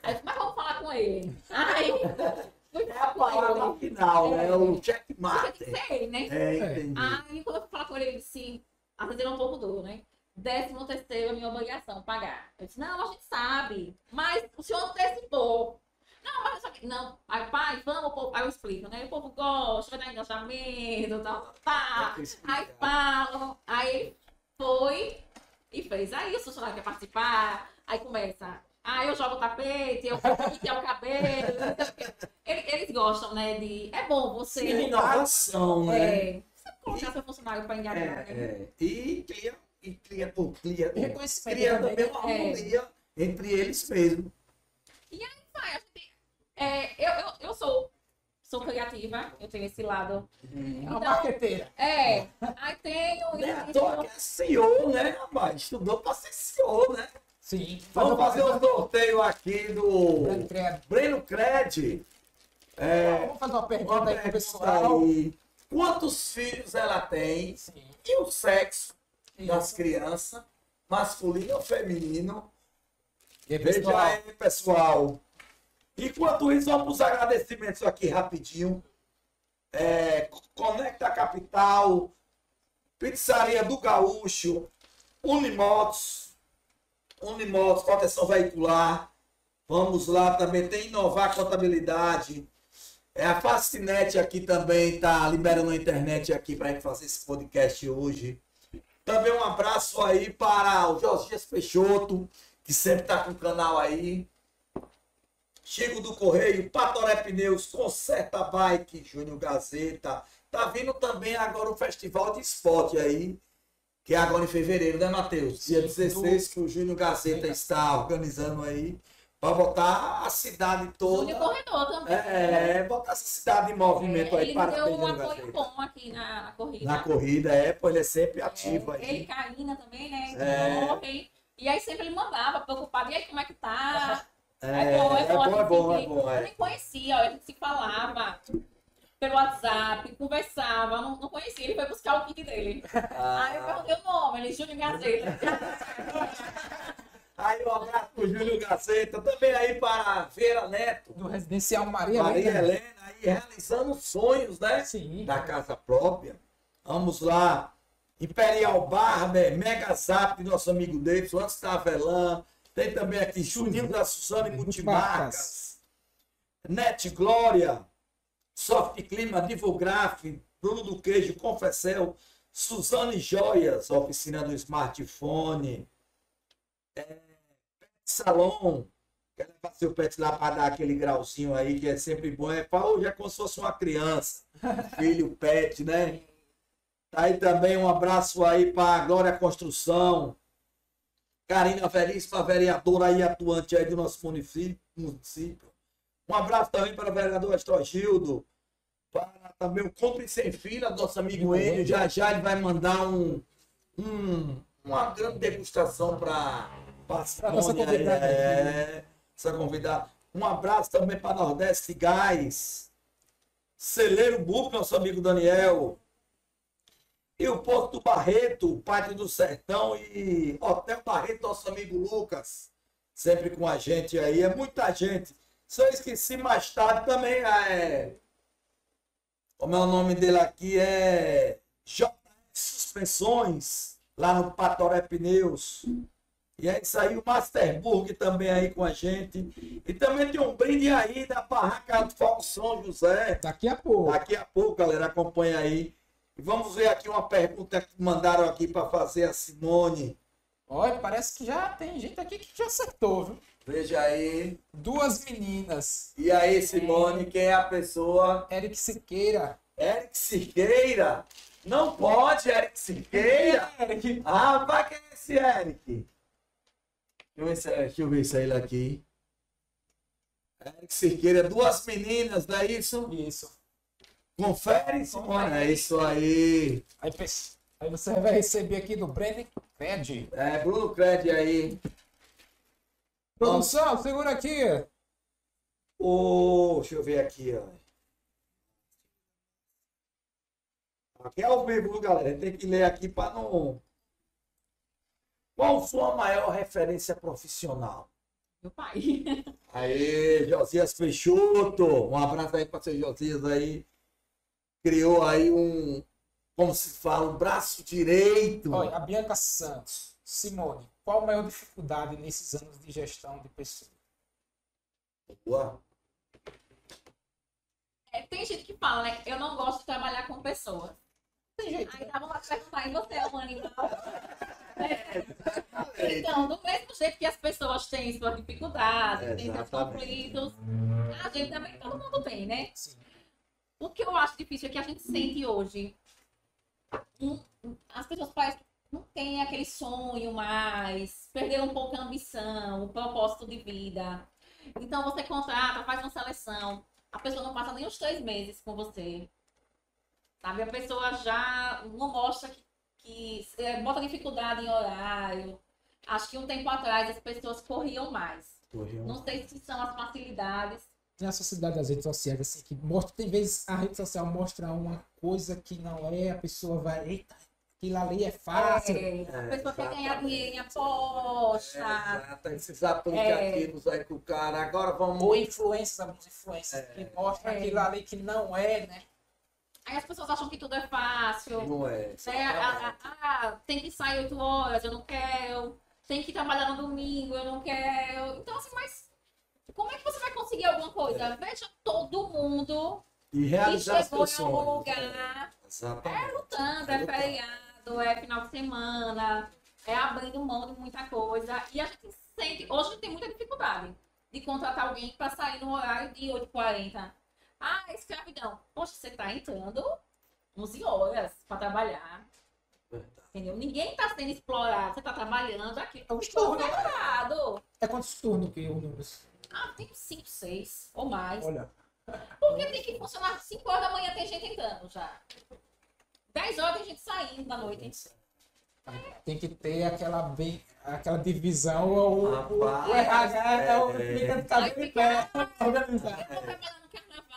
Aí eu mas vamos falar com ele. Aí [LAUGHS]
É a palavra
ele.
final, né? O
Porque tem
checkmate.
que ser ele, né?
É, entendi.
Aí quando eu fui falar com ele, ele disse, às vezes ele é um pouco duro, né? Décimo terceiro é minha obrigação, pagar. Eu disse, não, a gente sabe, mas o senhor antecipou. Não, mas só que. Não, aí pai, vamos, povo. Aí eu explico, né? O povo gosta, vai dar engajamento, tal, tal. Aí falam, aí foi e fez. Aí o funcionário quer participar, aí começa. Aí eu jogo o tapete, eu que é o cabelo. Eles, eles gostam, né? De. É bom você.
Inovação, né?
É, você colocar seu funcionário para
É,
engajar, né?
é. E cria, e cria, pô, cria,
Reconhecimento
cria
também,
uma
né?
harmonia entre eles mesmo.
Vai, a gente- é, eu, eu, eu sou, sou criativa, eu tenho esse lado.
É uma
Então,
marqueteira.
é, aí tenho
Né? À
isso.
toa que é CEO, né, rapaz? Estudou pra ser CEO, né?
Sim.
Vamos fazer um sorteio aqui do
Grande criado.
Breno Cred. É,
Vamos fazer uma pergunta
uma
aí pro pessoal.
aí. Quantos filhos ela tem?
Sim.
E o sexo das crianças, masculino ou feminino?
E aí,
Veja aí, pessoal. Enquanto isso, vamos para os agradecimentos aqui rapidinho. É, Conecta Capital, Pizzaria do Gaúcho, Unimotos, Unimotos, proteção veicular. Vamos lá, também tem Inovar Contabilidade. É, a Fascinet aqui também está liberando a internet aqui para a gente fazer esse podcast hoje. Também um abraço aí para o Josias Peixoto, que sempre está com o canal aí. Chico do Correio, Patoré Pneus, Conserta Bike, Júnior Gazeta. Tá vindo também agora o Festival de Esporte aí, que é agora em fevereiro, né, Matheus? Dia
Sim,
16 que o Júnior Gazeta está organizando aí, para botar a cidade toda.
Júnior Corredor também.
É, botar essa cidade em movimento
É,
aí,
ele
para
deu um apoio
Gazeta.
bom aqui na, na corrida.
Na corrida, é, pô, ele é sempre ativo
É,
aí.
Ele e Karina também, né?
É.
Correm. E aí sempre ele mandava, preocupado, e aí como é que tá? [LAUGHS]
É, é bom, é bom, é bom, é bom.
Eu nem conhecia, a gente se falava pelo WhatsApp, conversava, não, não conhecia. Ele foi buscar o kit dele. Aí eu
Ah,
perguntei o nome, ele Júnior Gazeta. [LAUGHS]
aí um abraço pro Júnior Gazeta, também aí para a Vera Neto,
Do Residencial Maria,
Maria
Helena.
Helena, aí realizando sonhos, né?
Sim.
Da casa própria. Vamos lá. Imperial Barber, Mega Zap, nosso amigo Davidson, antes da Avelan. Tem também aqui Juninho da Suzane Multimarcas. Net Glória, Soft Clima, Divograf, Bruno do Queijo, Confessel, Suzane Joias, oficina do smartphone. É, Salão, quer levar seu pet lá para dar aquele grauzinho aí, que é sempre bom. É para hoje é como se fosse uma criança. [LAUGHS] Filho, pet, né? Tá aí também um abraço aí para Glória Construção. Karina Veríssima, vereadora aí atuante aí do nosso município. município. Um abraço também para o vereador Astrogildo. para também o Compre Sem Fila, nosso amigo Enio. Já já ele vai mandar um, um- uma grande degustação para
nossa
Simone.
convidada.
É, essa convidada. Um abraço também para Nordeste Gás. Celeiro Buco, nosso amigo Daniel. E o Porto Barreto, Pátio do Sertão e Hotel Barreto, nosso amigo Lucas. Sempre com a gente aí. É muita gente. Só esqueci mais tarde também. É... Como é o nome dele aqui? É JS Suspensões, lá no Patoré Pneus. E é isso aí, o Masterburg também aí com a gente. E também tem um brinde aí da Barraca do Fogo São José.
Daqui a pouco.
Daqui a pouco, galera, acompanha aí. E vamos ver aqui uma pergunta que mandaram aqui para fazer a Simone.
Olha, parece que já tem gente aqui que já acertou, viu?
Veja aí.
Duas meninas.
E aí, Simone, quem é a pessoa?
Eric Siqueira.
Eric Siqueira. Não pode, Eric Siqueira. [LAUGHS]
Eric.
Ah, vai quem é esse Eric? Deixa eu ver se, deixa eu ver se é ele aqui. Eric Siqueira, duas meninas, não é isso?
Isso.
Confere, Simone. É isso aí.
Aí, aí você vai receber aqui do Brandon Cred.
É, Bruno Cred aí.
Produção, segura aqui.
Ô, deixa eu ver aqui, ó. Aqui é ao vivo, galera. Tem que ler aqui para não. Qual sua maior referência profissional?
Meu pai. [LAUGHS]
Aí, Josias Peixoto. Um abraço aí para seu Josias aí. Criou aí um, como se fala, um braço direito.
Olha, a Bianca Santos. Simone, qual a maior dificuldade nesses anos de gestão de pessoas?
Boa.
É, tem gente que fala, né? Eu não gosto de trabalhar com pessoas.
Tem jeito.
Aí dá vontade de perguntar, e você [LAUGHS] é um animal? É. Então, do mesmo jeito que as pessoas têm suas dificuldades, têm seus conflitos, a gente também, todo mundo tem, né?
Sim.
O que eu acho difícil é que a gente sente hoje. as pessoas parecem que não têm aquele sonho mais, perderam um pouco a ambição, o propósito de vida. Então você contrata, faz uma seleção, a pessoa não passa nem os três meses com você. Sabe? A pessoa já não mostra que, que é, bota dificuldade em horário. Acho que um tempo atrás as pessoas corriam mais. Não sei se são as facilidades.
Na sociedade das redes sociais, assim, que mostra, tem vezes a rede social mostra uma coisa que não é, a pessoa vai, eita, aquilo ali é fácil.
É, a
É,
pessoa quer ganhar dinheiro em aposta.
Exato, esses aplicativos aí que o cara. Agora vamos.
Ou influências, alguns influencers
É.
que mostram
É.
aquilo ali que não é, né?
Aí as pessoas acham que tudo é fácil.
Não é.
Né? Ah, ah, ah, tem que sair 8 horas, eu não quero. Tem que trabalhar no domingo, eu não quero. Então, assim, mas como é que você vai conseguir alguma coisa? Veja todo mundo
E
que
realizar as
chegou em algum lugar
Exatamente.
lutando, é feriado, é final de semana, é abrindo mão de muita coisa. E a gente sente, hoje a gente tem muita dificuldade de contratar alguém para sair no horário de 8h40. Ah, escravidão. Poxa, você tá entrando 11 horas para trabalhar. Entendeu? Ninguém está sendo explorado. Você está trabalhando aqui.
É um estudo.
errado.
É quantos turnos que o números?
Ah, tem 5, 6 ou mais.
Olha,
Porque tem que funcionar 5 horas da manhã, tem gente entrando já. 10 horas tem gente saindo da noite.
tem que ter aquela, bem, aquela divisão, o, o, RH é o
é.
fica de cabelo em pé, organizar.
Eu carnaval.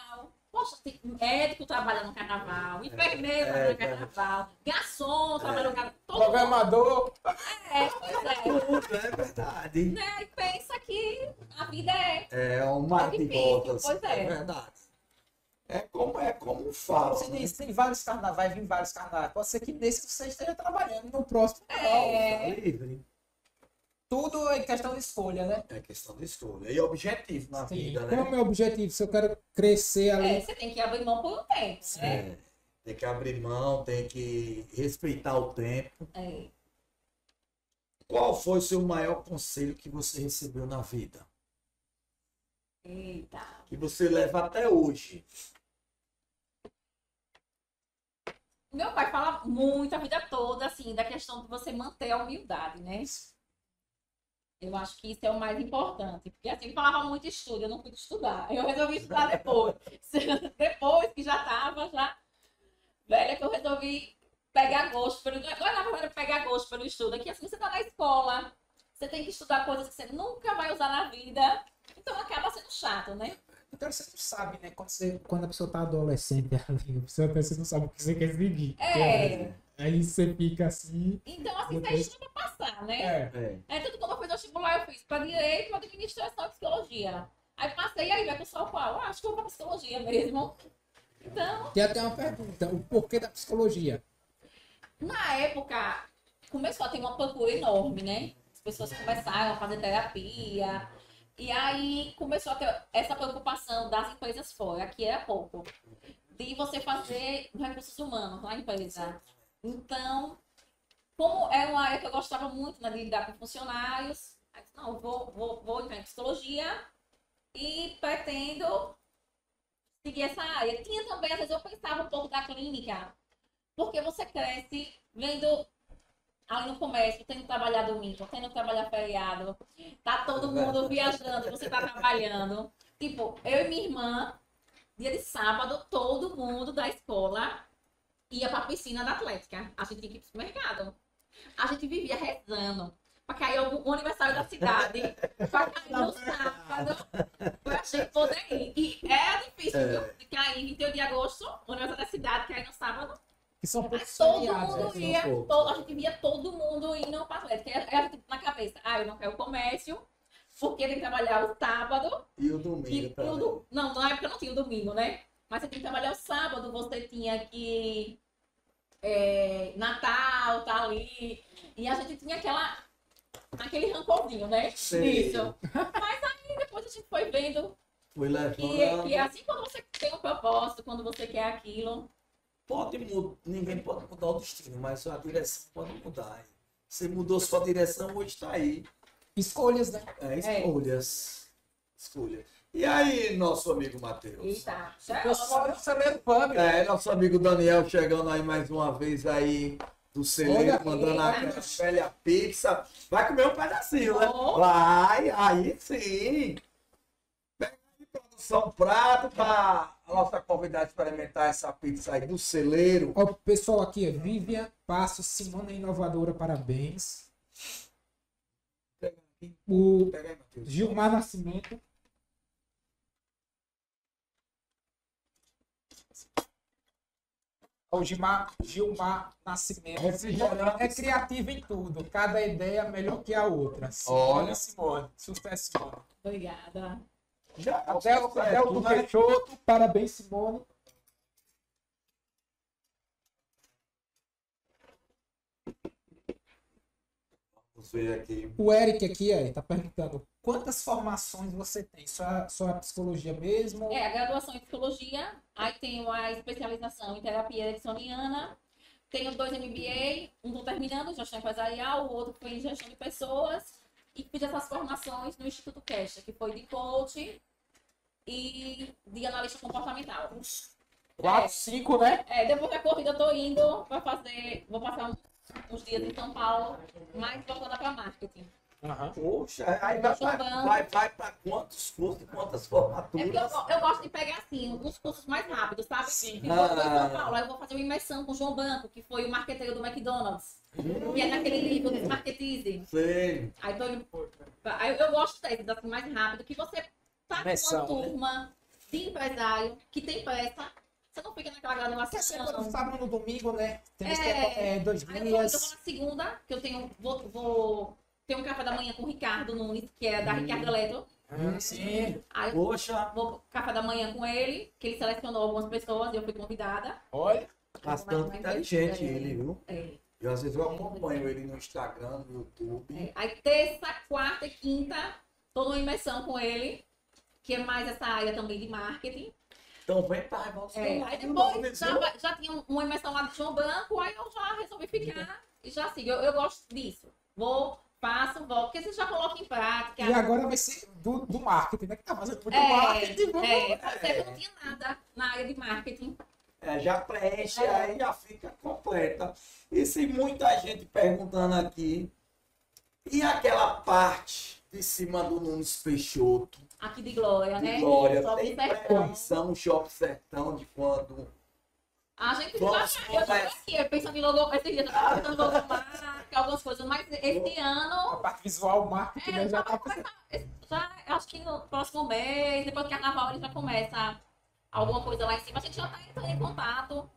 Poxa, tem médico trabalha no carnaval, enfermeiro
É,
trabalha no
é.
carnaval, garçom trabalha no carnaval.
Programador,
é, pois é.
Tudo, é verdade.
Né? E pensa que a vida é.
É um mar de voltas.
pois é.
verdade. É como, é como fala.
Você
né?
diz, tem vários carnavais, vai vir vários carnavais. Pode ser que nesse você esteja trabalhando.
no próximo.
Tá
É,
livre.
Tudo é questão de escolha, né?
É questão de escolha. E objetivo na
Sim.
vida,
Qual é o
né?
meu objetivo? Se eu quero crescer
é,
ali,
você tem que abrir mão por um tempo, né?
É. Tem que abrir mão, tem que respeitar o tempo.
É.
Qual foi o seu maior conselho que você recebeu na vida?
Eita.
Que você leva até hoje?
Meu pai fala muito a vida toda, assim, da questão de você manter a humildade, né? Eu acho que isso é o mais importante. Porque assim, falava muito estudo, eu não fui estudar. Eu resolvi estudar depois. [LAUGHS] depois que já estava, já velha, que eu resolvi pegar gosto pelo. Agora, na verdade, pegar gosto pelo estudo. Aqui, assim, você está na escola, você tem que estudar coisas que você nunca vai usar na vida. Então acaba sendo chato, né?
Então você não sabe, né? Quando, você, quando a pessoa tá adolescente ali, [LAUGHS] você até você não sabe o que você quer seguir.
É.
Aí você fica assim.
Então, assim, você estuda pra passar, né?
É.
É.
É tudo como eu fiz vestibular, eu fiz pra direito, pra administração e psicologia. Aí passei, aí vai o qual? Ah, acho que eu vou pra psicologia mesmo. Então,
Tem até uma pergunta: o porquê da psicologia?
na época, começou a ter uma procura enorme, né? As pessoas começaram a fazer terapia. E aí começou a ter essa preocupação das empresas fora, aqui era pouco. De você fazer recursos humanos na empresa. Então, como é uma área que eu gostava muito né, de lidar com funcionários, disse, não, vou, vou, vou entrar em psicologia e pretendo seguir essa área. Tinha também, às vezes eu pensava um pouco da clínica, porque você cresce vendo ali no comércio, tendo que trabalhar domingo, tendo que trabalhar feriado, tá todo mundo viajando, você tá trabalhando. Tipo, eu e minha irmã, dia de sábado, todo mundo da escola ia pra piscina da Atlética. A gente tinha que ir pro supermercado. A gente vivia rezando pra cair o, o aniversário da cidade, pra cair no [LAUGHS] sábado, pra gente poder ir. E é difícil,
É.
viu? De cair 21 de agosto, o aniversário da cidade, cair no sábado.
Que são poucos
todo mundo
né?
ia, todo- a gente via todo mundo indo pra Atlética. Era, era tipo na cabeça, ah, eu não quero comércio, porque tem que trabalhar o sábado.
E o domingo
e
também.
o do- não, na época não tinha o domingo, né? Mas você tinha que trabalhar o sábado, você tinha que. é, Natal, tá ali. E a gente tinha aquela. aquele rancorzinho, né?
Sei.
Isso. Mas aí depois a gente foi vendo
Foi levando.
que, que é assim quando você tem um propósito, quando você quer aquilo.
Pode mudar, ninguém pode mudar o destino, mas a direção pode mudar. Você mudou sua direção, hoje está aí.
Escolhas, né?
É, escolhas. Escolhas. E aí, nosso amigo Matheus?
Eita, já é
Pub.
É, nosso amigo Daniel chegando aí mais uma vez aí do celeiro,
Olha,
mandando aquela velha pizza. Vai comer um pedacinho, né? Vai, aí sim. Pega aí, produção, prato para a nossa convidada experimentar essa pizza aí do celeiro.
Ó, o pessoal aqui é Vivian Passo, Simona Inovadora, parabéns.
Pega aí,
O
pega aí, Matheus.
Gilmar Nascimento. O Gilmar, Gilmar Nascimento.
Refrigerante.
É criativo em tudo. Cada ideia é melhor que a outra.
Olha.
Simone. Sucesso, Simone.
Obrigada.
Já,
Até o
certo,
Adelto
né?
Peixoto. Parabéns, Simone.
Aqui.
O Eric aqui aí tá perguntando quantas formações você tem? Só, a- só a psicologia mesmo?
É, a graduação em psicologia, aí tenho a especialização em terapia ericksoniana, tenho dois MBA, um tô terminando, gestão empresarial, o outro foi em gestão de pessoas, e fiz essas formações no Instituto Cash, que foi de coach e de analista comportamental.
Quatro, cinco, né?
É, depois da corrida eu tô indo para fazer, vou passar uns, uns dias em São Paulo, mais voltada para marketing.
Aham.
Poxa, aí vai, vai, vai, vai para quantos cursos, quantas
É porque eu,
formaturas?
eu gosto de pegar assim, uns cursos mais rápidos, sabe?
Sim.
Tipo, eu tô em
Ah.
São Paulo, aí eu vou fazer uma imersão com o João Banco, que foi o marqueteiro do McDonald's. Que é naquele livro, Desmarketize.
Sei.
Aí, tô indo, aí eu gosto desses, assim, mais rápido, que você tá
Imersão,
com uma
né?
turma de empresário que tem pressa, você não fica naquela
Quer ser quando
graduação.
sábado no domingo, né? Tem
É.
tempo, é, dois
Aí eu tô, eu tô
dias.
na segunda, que eu tenho, vou, vou ter um café da manhã com o Ricardo Nunes, que é da Ricardo Eletro.
Ah, sim.
Aí
Poxa,
vou café da manhã com ele, que ele selecionou algumas pessoas e eu fui convidada.
Olha.
bastante inteligente ele, viu?
É.
Eu às vezes eu acompanho ele no Instagram, no YouTube.
É, Aí terça, quarta e quinta, tô numa imersão com ele, que é mais essa área também de marketing.
Então vem para Revolução.
É, aí depois já, vai- já tinha uma imersão lá do João Branco, aí eu já resolvi ficar e já sigo. Eu, eu gosto disso. Vou, faço, volto, porque você já coloca em prática.
E agora vai ser do, do marketing, né? Que tá fazendo muito
é,
marketing. vamos-
é, não tinha nada na área de marketing.
É, já preenche,
É.
aí já fica completa. E se muita gente perguntando aqui, E aquela parte de cima do Nunes Peixoto,
Aqui de Glória,
de
né?
Glória,
Shopping
tem
Sertão.
previsão, Shopping Sertão, de quando
A gente
Vamos
já eu
começar.
aqui, pensando em logo, esse dia pensando em logomarca, [LAUGHS] algumas coisas, mas esse
A
ano.
parte visual, o marketing
É,
né, já
já
tá
vai começar. esse- Já, acho que no próximo mês, depois do carnaval, ele já começa alguma coisa lá em cima. A gente já tá entrando em contato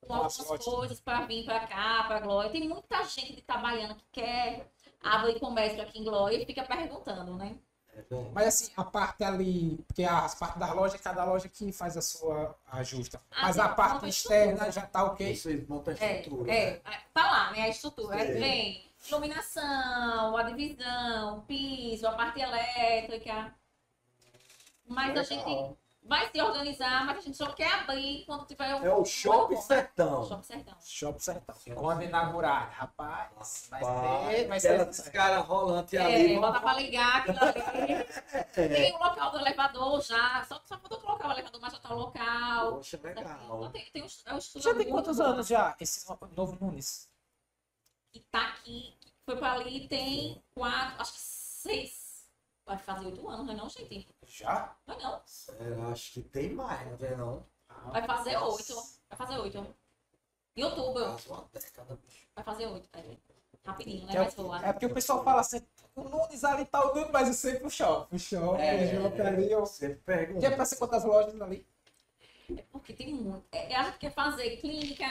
com algumas
as lojas.
coisas para vir para cá, para Glória. Tem muita gente de Itabaiana que quer abrir comércio aqui em Glória e fica perguntando, né?
Mas assim, a parte ali, porque as partes da loja, cada loja que faz a sua ajusta.
Ah,
Mas a parte externa já tá ok.
vocês montam a
É,
estrutura.
é,
né?
tá lá, né? A estrutura.
Sim.
vem iluminação, a divisão, o piso, a parte elétrica. Mas a gente
Legal.
Vai se organizar, mas a gente só quer abrir quando tiver um.
É o Shopping. Sertão.
Shopping Sertão.
Shopping Sertão. Quando inaugurar, rapaz, vai
Rapaz,
ter, vai ser.
escada rolante
É,
ali.
bota pra ligar aquilo ali. [LAUGHS]
É.
Tem o local do elevador já. Só, só faltou colocar o elevador, mas já tá o local.
Poxa, legal.
Tem, tem um, é um estudo
Já tem quantos
bom.
anos já esse novo Nunes?
que tá aqui, que foi pra ali, tem quatro, acho que seis. Vai fazer oito anos, não é não, gente?
Já?
Não é não.
Eu acho que tem mais, não é não?
Vai fazer oito. Vai fazer oito. Em outubro.
Quase uma década, bicho.
Vai fazer oito. peraí. Rapidinho, né?
É,
voar.
é porque o pessoal fala assim, o Nunes ali tá o Nunes, mas eu sei pro shopping. O shopping,
É,
o shopping ali. Eu... É pra ser quantas lojas ali?
É porque tem muito. É, a gente quer fazer clínica,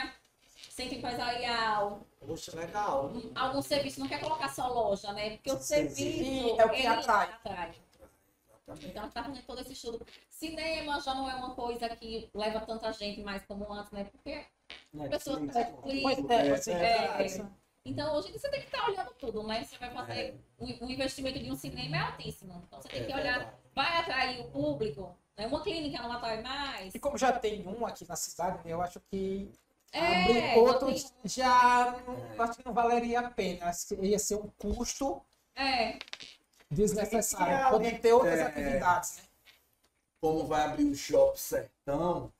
centro empresarial,
Poxa, legal.
um- algum serviço. Não quer colocar só loja, né? Porque o serviço.
É o que
ele
atrai.
atrai. Então, a gente tá fazendo todo esse estudo. Cinema já não é uma coisa que leva tanta gente mais como antes, né? Porque pessoas-
Netflix,
Pois
tudo,
é,
é,
assim,
é
É, então hoje você tem que estar olhando tudo, né? Você vai fazer.
É.
O, o investimento de um cinema é altíssimo. Então você tem que olhar, vai atrair o público. Né? Uma clínica não atrai mais.
E como já tem um aqui na cidade, eu acho que
É,
outros
tem-
já não,
É.
acho que não valeria a pena. Acho que ia ser um custo
É,
desnecessário. Poder ter outras
é,
atividades, né?
Como vai abrir o Shopping Sertão,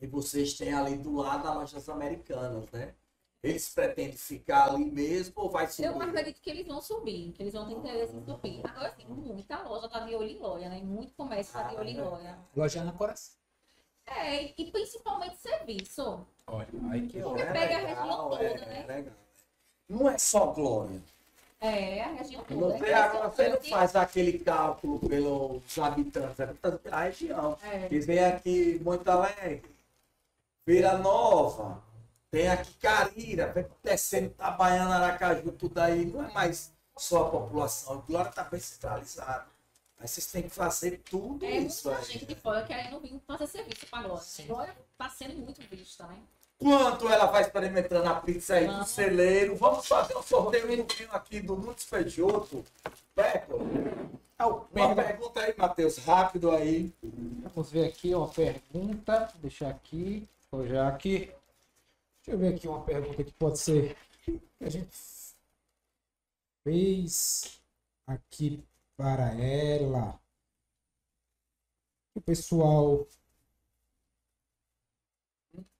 e vocês têm ali do lado as lojas americanas, né? Eles pretendem ficar ali mesmo ou vai subir?
eu acredito que eles vão subir, que eles vão ter interesse em subir. Agora sim, muita loja tá de olho em loja, né? Muito comércio tá de olho em loja.
Loja no coração.
É, e- principalmente serviço.
Olha, aí que
Porque
É
pega a
legal,
região toda,
é,
né?
é legal. Não é só Glória.
É, a região toda.
Você, agora, você não faz aquele cálculo pelos habitantes, é pela região.
É.
Eles vêm aqui Monte Alegre, Vila Nova, tem aqui Carira, vem descendo Itabaiana, Aracaju, tudo aí. Não é mais só a população. Glória está bem centralizada. Aí vocês têm que fazer tudo
É
isso
muita
aí.
gente de fora querendo vir fazer serviço para Glória.
Sim.
Glória tá sendo muito vista, né?
Quanto ela vai experimentando a pizza aí do celeiro? Vamos fazer um sorteio aqui do Nunes Peixoto. Peco,
É o
uma
pergunta.
pergunta aí, Matheus, rápido aí.
Vamos ver aqui uma pergunta. Deixar aqui. Vou já aqui. Deixa eu ver aqui uma pergunta que pode ser que a gente fez aqui para ela. O pessoal.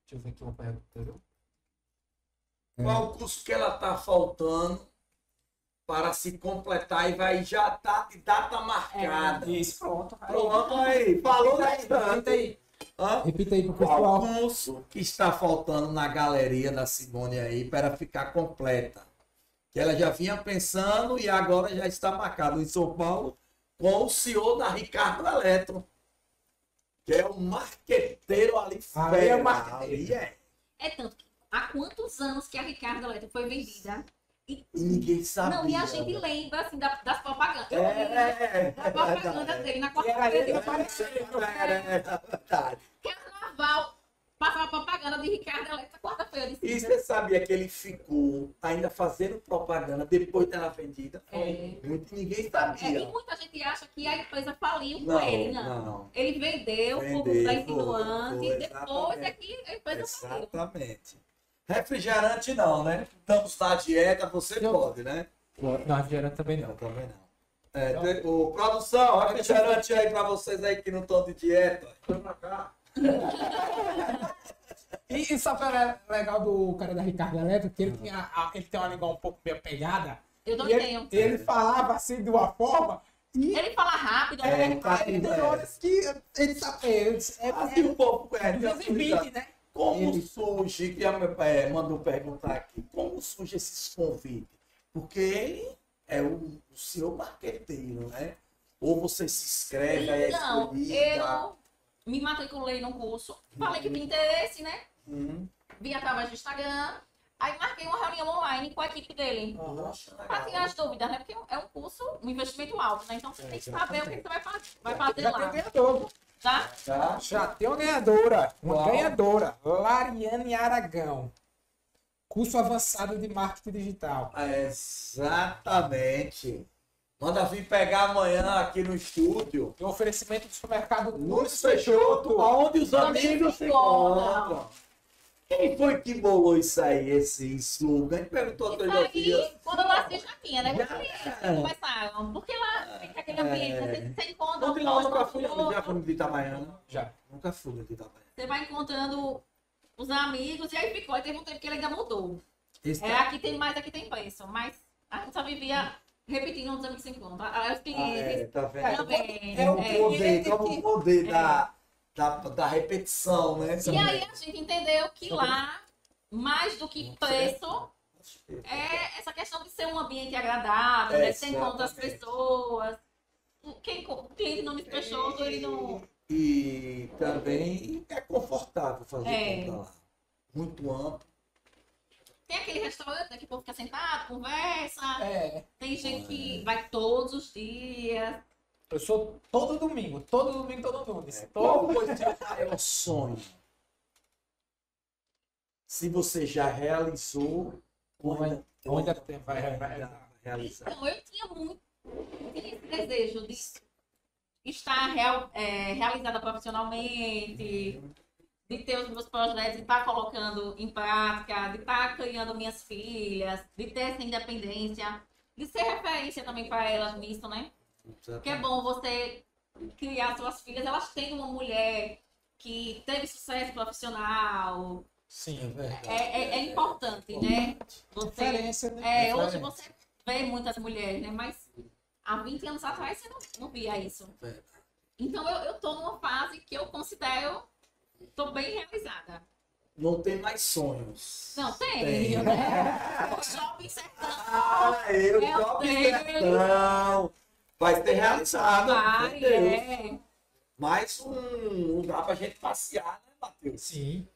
Deixa eu ver aqui uma pergunta. viu?
Qual o curso que ela tá faltando para se completar e vai já tá de data marcada?
Isso, pronto. Aí,
Pronto aí, falou
Repita
bastante.
aí.
Hã?
Repita aí pro
Qual
pessoal.
curso que está faltando na galeria da Simone aí para ficar completa? Que ela já vinha pensando e agora já está marcado em São Paulo com o senhor da Ricardo Eletro, que é o marqueteiro ali
é
fera,
marqueteiro.
ali é.
É tanto que há quantos anos que a Ricardo Eletro foi vendida?
E ninguém sabia.
Não, e a gente
né?
lembra assim da- das propagandas. Eu
É,
lembro
é, é,
da propaganda dele na
E era
quarta-feira.
ele aparecendo.
Era, é verdade.
Carnaval. Passava propaganda de Ricardo Eletro quarta-feira
E você sabia que ele ficou ainda fazendo propaganda depois dela vendida?
É.
Muito, ninguém
É, e
sabia.
muita gente acha que a empresa faliu com
Não,
ele, não.
não.
Ele vendeu por
Vendeu,
da
foi,
insinuante,
foi,
e depois é
exatamente.
que a empresa faliu.
Exatamente. Refrigerante não, né? Estamos na dieta, você
Eu-
pode, né?
Não, refrigerante também
Não,
não.
também não. É, te- o, produção, refrigerante aí pra vocês aí que não estão de dieta. Vem pra cá.
E, e sabe o legal do cara da Ricardo Eletro? Que ele, tinha, a- ele tem uma língua um pouco meio pegada.
Eu
E
também
ele,
tenho.
ele falava assim de uma forma. E
Ele fala rápido,
É,
ele
tá-
aí tem horas que ele tá. É, é,
Assim um pouco, é, tem uma
220,
curiosidade.
né?
Como
Ele-
surge, que a é, mandou perguntar aqui, como surge esses convites? Porque ele é o, o senhor marqueteiro, né? Ou você se inscreve, aí é
Não,
escolhida.
eu me matriculei num curso, falei que tinha interesse, né?
Hum,
Vi através do Instagram, aí marquei uma reunião online com a equipe dele.
poxa,
Pra tirar as dúvidas, né? Porque é um curso, um investimento alto, né? Então você
É,
tem que
já
saber o
tem.
que você vai, fa- vai fazer
Já tem
lá,
ganhador.
tá?
Tá?
Já tem uma ganhadora. Uma
Qual?
ganhadora. Lariane Aragão. Curso avançado de marketing digital.
Exatamente. Manda vir pegar amanhã aqui no estúdio.
Tem um oferecimento do supermercado
Luz Peixoto, onde os amigos
se encontram.
Quem foi que bolou isso aí, esse slogan? A gente perguntou
Isso
dia.
aí, quando eu nasci já tinha, né?
Já.
Começaram. Porque lá fica aquele ambiente,
É.
você, encontra um
lá nunca fui, já fui no de Itabaiana.
Já.
Nunca fui no de Itabaiana.
Você vai encontrando os amigos e aí ficou. Aí teve um tempo que ele ainda mudou.
Esse
É, aqui tem mais, aqui tem preço. Mas a gente só vivia repetindo os amigos se encontram. Aí Os
Ah,
clientes
é, tá vendo?
É, é o
Como
é.
poder,
que-
como poder da, da, da repetição, né?
E aí a gente entendeu que lá, mais do que preço, é essa questão de ser um ambiente agradável, né? Você encontra as pessoas. Quem, o cliente não me fechou, ele não.
E também é confortável fazer
É.
compra lá. Muito amplo.
Tem aquele restaurante né, que o povo fica sentado, conversa.
É.
Tem gente que vai todos os dias.
Eu sou todo domingo. Todo domingo, todo Nunes.
É,
Todo...
seu maior sonho? Se você já realizou, ou ainda,
Ou ainda tem, vai, vai, vai.
realizar.
Então, eu tinha muito tinha esse desejo de estar real, é, realizada profissionalmente, de ter os meus projetos, de estar colocando em prática, de estar criando minhas filhas, de ter essa independência, de ser referência também para elas nisso, né? Porque é bom você criar suas filhas, elas têm uma mulher que teve sucesso profissional.
Sim,
É verdade.
É, é, é importante, né? Você,
Referência, né?
é, hoje
Referência.
você vê muitas mulheres, né? Mas há 20 anos atrás você não, não via isso.
Verdade.
Então eu, eu tô numa fase que eu considero tô bem realizada.
Não tem mais sonhos.
Não, tem,
Tem.
né? O shopping sertão.
Ah, eu
Meu
Shopping
Deus.
Sertão. Vai ter realizado.
Vai,
meu Deus.
é.
Mais um lugar pra gente passear, né, Matheus?
Sim.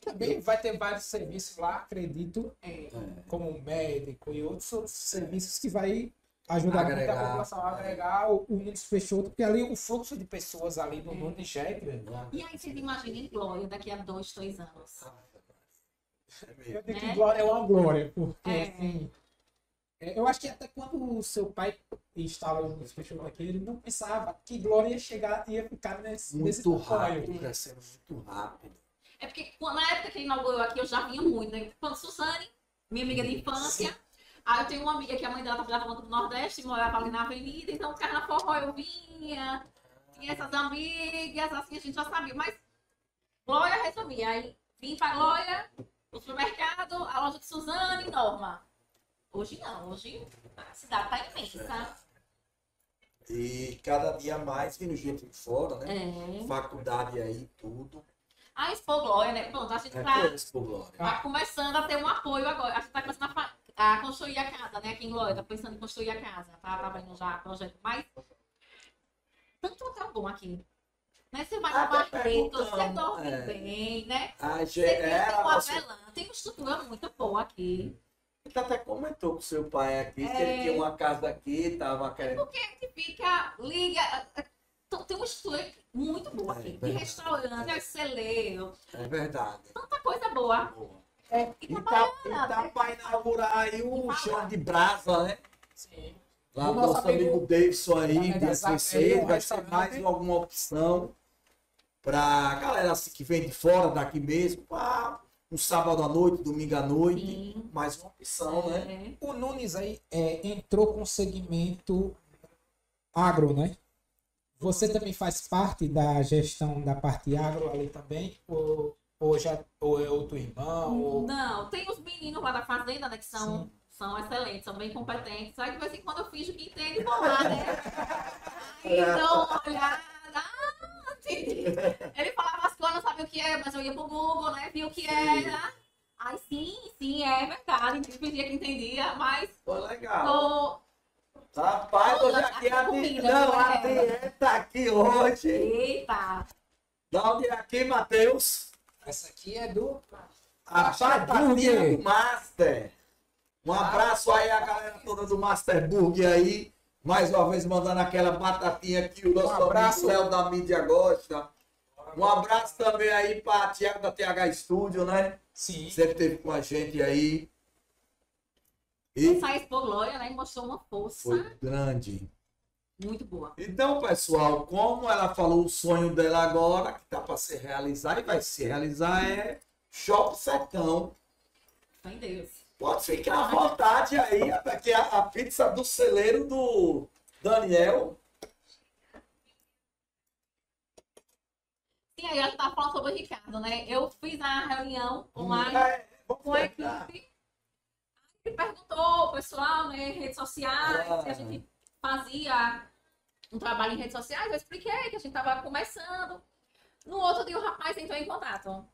Também vai ter vários serviços lá, acredito,
É.
como médico e outros, outros serviços que vai ajudar muito
Agregar.
a população a agregar o, o Nunes Peixoto, porque ali o fluxo de pessoas ali no Nunes já é grande.
E aí vocês imaginem Glória daqui a dois, três anos.
É
Eu
mesmo.
digo que
Né?
glória é uma glória, porque
É.
assim. é, Eu acho que até quando o seu pai estava no Peixoto aqui, ele não pensava que Glória ia chegar, ia ficar nesse,
Muito rápido, crescendo muito rápido.
É porque na época que ele inaugurou aqui, eu já vinha muito, né? Quando Suzane, minha amiga de infância. Aí eu tenho uma amiga que a mãe dela no Banco do Nordeste, morava ali na avenida, então o carro na forró eu vinha. Tinha essas amigas, assim, a gente já sabia. Mas Glória resolvia. Aí vim pra Glória, o supermercado, a loja de Suzane e Norma. Hoje não, hoje a cidade tá imensa.
E cada dia mais vindo gente de fora, né?
É.
Faculdade aí, tudo.
A Expo Glória, né? Pronto, a gente
É
tá. Tá começando a ter um apoio agora. A gente tá começando a, a construir a casa, né? Aqui em Glória, tá pensando em construir a casa. Tá trabalhando já projeto. Mas tanto hotel bom aqui. Né? Você vai no
Até
barreto, você dorme
é.
bem, né?
A
Você
gente,
tem
é,
uma
nossa,
avelã, tem uma estrutura muito boa aqui.
Você até comentou com seu pai aqui que
É.
ele tinha uma casa aqui, tava querendo.
Que fica, liga. Então, tem uma estrutura muito boa
É,
aqui. De
verdade.
restaurante, é celeiro,
É verdade.
tanta coisa boa.
Boa.
E
E tá, tá
né?
pra inaugurar aí o chão de brasa, né?
Sim.
Lá
O nosso
nosso amigo
amigo
Davidson aí, SVC,
o
vai ser mais alguma opção pra galera assim, que vem de fora, daqui mesmo, pá, um sábado à noite, domingo à noite,
Sim.
mais uma opção, né?
É.
O Nunes aí é, entrou com o segmento agro, né? Você também faz parte da gestão da parte agro ali também? Ou, ou, já, ou é outro irmão? Ou...
Não, tem os meninos lá da fazenda, né? Que são, são excelentes, são bem competentes. Só que de vez em quando eu finjo que entendo e vou lá, né? [LAUGHS] Aí dou uma olhada. Ah. Ele falava as coisas, não sabia o que é, mas eu ia pro Google, né? Vi o que era. Aí sim, sim, é verdade. Fingia que entendia, mas
Pô, legal.
tô.
Rapaz, hoje aqui
a
a
comida.
Não, a
né?
dieta aqui hoje.
Eita!
Dá onde é aqui, Matheus?
Essa aqui é do.
A
é burger.
do Master. Um abraço aí a galera toda do Master Burger aí. Mais uma vez mandando aquela batatinha que o nosso
Um abraço.
Léo da mídia gosta. Um abraço também aí para Tiago da TH Studio, né?
Sim.
Sempre esteve com a gente aí. E
Essa Expo Glória, né? Mostrou uma força
foi grande.
Muito boa.
Então, pessoal, como ela falou o sonho dela agora, que tá para se realizar e vai se realizar, é Shop Sertão.
Fé em Deus.
Pode ficar à vontade aí, aqui a, a pizza do celeiro do Daniel.
Sim, aí a gente tava falando sobre o Ricardo, né? Eu fiz a reunião online
É, vamos
com a equipe. Ele perguntou pessoal, né, redes sociais,
Ah.
se a gente fazia um trabalho em redes sociais. Eu expliquei que a gente estava começando. No outro dia, o rapaz entrou em contato.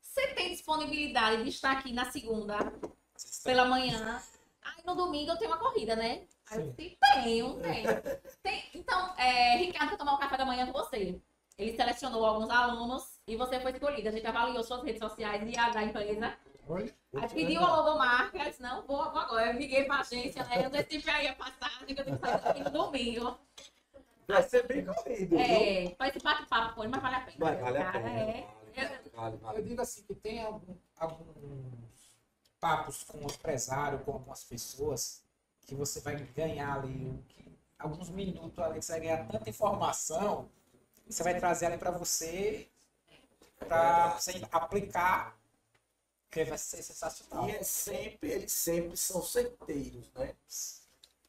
Você tem disponibilidade de estar aqui na segunda, pela manhã? Aí no domingo eu tenho uma corrida, né? Aí eu disse, tenho, tenho. Tem- Então, é, Ricardo vai tomar um café da manhã com você. Ele selecionou alguns alunos e você foi escolhida. A gente avaliou suas redes sociais e a da empresa.
Olha.
Aí pediu a logomarca, eu disse, não, vou, vou agora. Eu liguei pra agência, né? Eu decidi aí a passagem, que eu tenho que sair daqui no domingo.
Vai ser bem corrido, viu?
É, faz esse bate-papo com ele, mas vale a pena.
Vai, vale a pena.
é.
Vale, vale,
Eu digo assim que tem algum- alguns papos com o empresário, com algumas pessoas, que você vai ganhar ali que- alguns minutos ali, que você vai ganhar tanta informação, que você vai trazer ali para você, para você aplicar, que vai ser sensacional.
E é sempre, eles sempre são certeiros, né?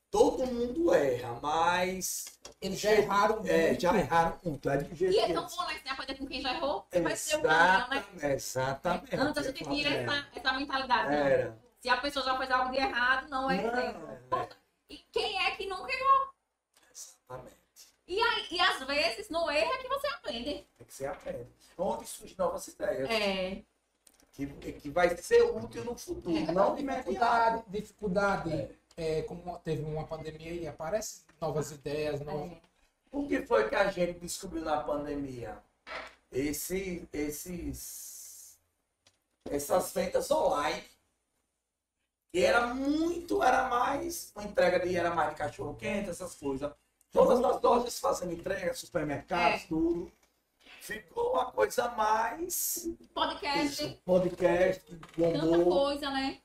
Todo mundo erra, mas
Eles já erraram muito.
é, já erraram muito. É do jeito
E é tão bom, né? Você aprender com quem já errou, você vai ser o ganho, né?
Exatamente.
Antes a gente tinha essa, essa mentalidade. né?
Era.
Se a pessoa já fez algo de errado, não é.
Não, é,
E quem é que nunca errou?
exatamente.
E, aí, e às vezes, no erro é que você aprende.
Tem que ser aprende. Onde surgem novas ideias.
É.
Que, que vai ser útil no futuro,
É,
não
dificuldade, dificuldade é, como teve uma pandemia e aparecem novas ideias,
é.
O que foi que a gente descobriu na pandemia? Esse, esses, essas vendas online. Que era muito, era mais, uma entrega de, era mais de cachorro quente, essas coisas. Todas as lojas fazendo entrega, supermercados,
É.
tudo. Ficou uma coisa mais
Podcast,
podcast, que
tanta
bombou.
coisa, né?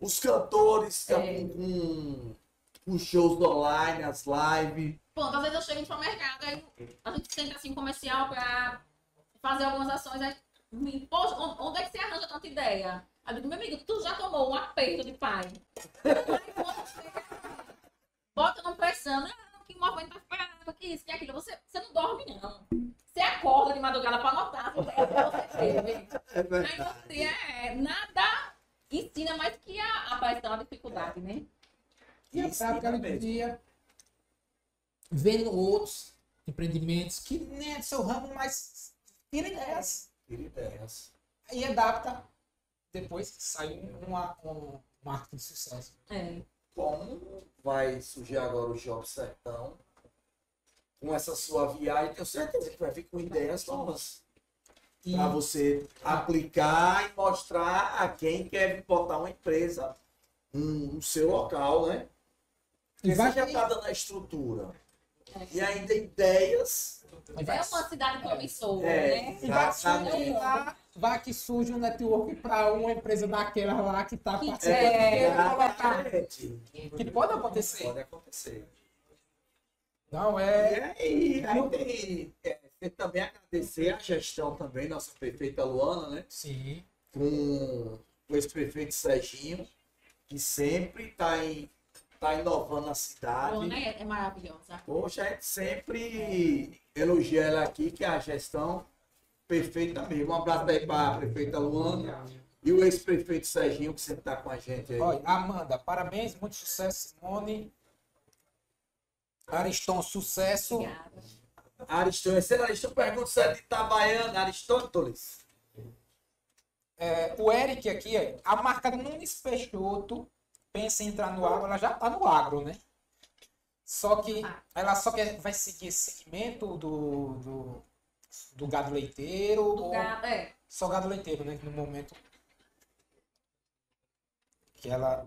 Os cantores
É.
com, com shows online, as lives.
Pronto, às vezes eu chego no supermercado, aí a gente senta assim comercial pra fazer algumas ações. Aí, poxa, onde é que você arranja tanta ideia? Aí eu digo, meu amigo, tu já tomou um aperto de pai. Bota não pressão, não, que o movimento tá que isso, que aquilo. Você, você não dorme, não. Você acorda de madrugada pra anotar as ideias que você teve. [LAUGHS]
É
Aí você é, nada ensina mais que a, a pressão, a dificuldade, né?
E a prática ali do
exatamente.
dia, vendo outros empreendimentos que nem é do seu ramo, mas tira ideias.
Tira ideias.
E adapta. Depois sai uma, um marketing de sucesso.
É.
Como vai surgir agora o Job Sertão? Com essa sua viagem, tenho certeza que vai vir com ideias novas. Para você aplicar e mostrar a quem quer botar uma empresa no seu local, né?
E vai
você já está dando a estrutura. E ainda ideias.
vai
É uma cidade promissora,
É,
né?
E vai surgir lá, vai que surge um network para uma empresa daquela lá que está participando.
é,
que.
Exatamente.
Que pode acontecer.
Pode acontecer.
Não,
E
é.
aí, aí tem, é, tem também agradecer a gestão também, nossa prefeita Luana, né?
Sim.
Com o ex-prefeito Serginho, que sempre está tá inovando a cidade.
Luana é, é maravilhosa.
Poxa, a gente sempre elogia ela aqui, que é a gestão perfeita mesmo. Um abraço aí para a prefeita Luana. E o ex-prefeito Serginho, que sempre tá com a gente aí.
Olha, Amanda, parabéns, muito sucesso, Simone. Ariston, sucesso.
Obrigada.
Aristóteles, será Aristóteles pergunta se é de Itabaiana, Aristóteles.
É, o Eric aqui, ó, a marca Nunes Peixoto pensa em entrar no agro, ela já tá no agro, né? Só que ela só quer, vai seguir esse segmento do, do, do gado leiteiro.
Do
ou
gado, é.
Só gado leiteiro, né? No momento que ela.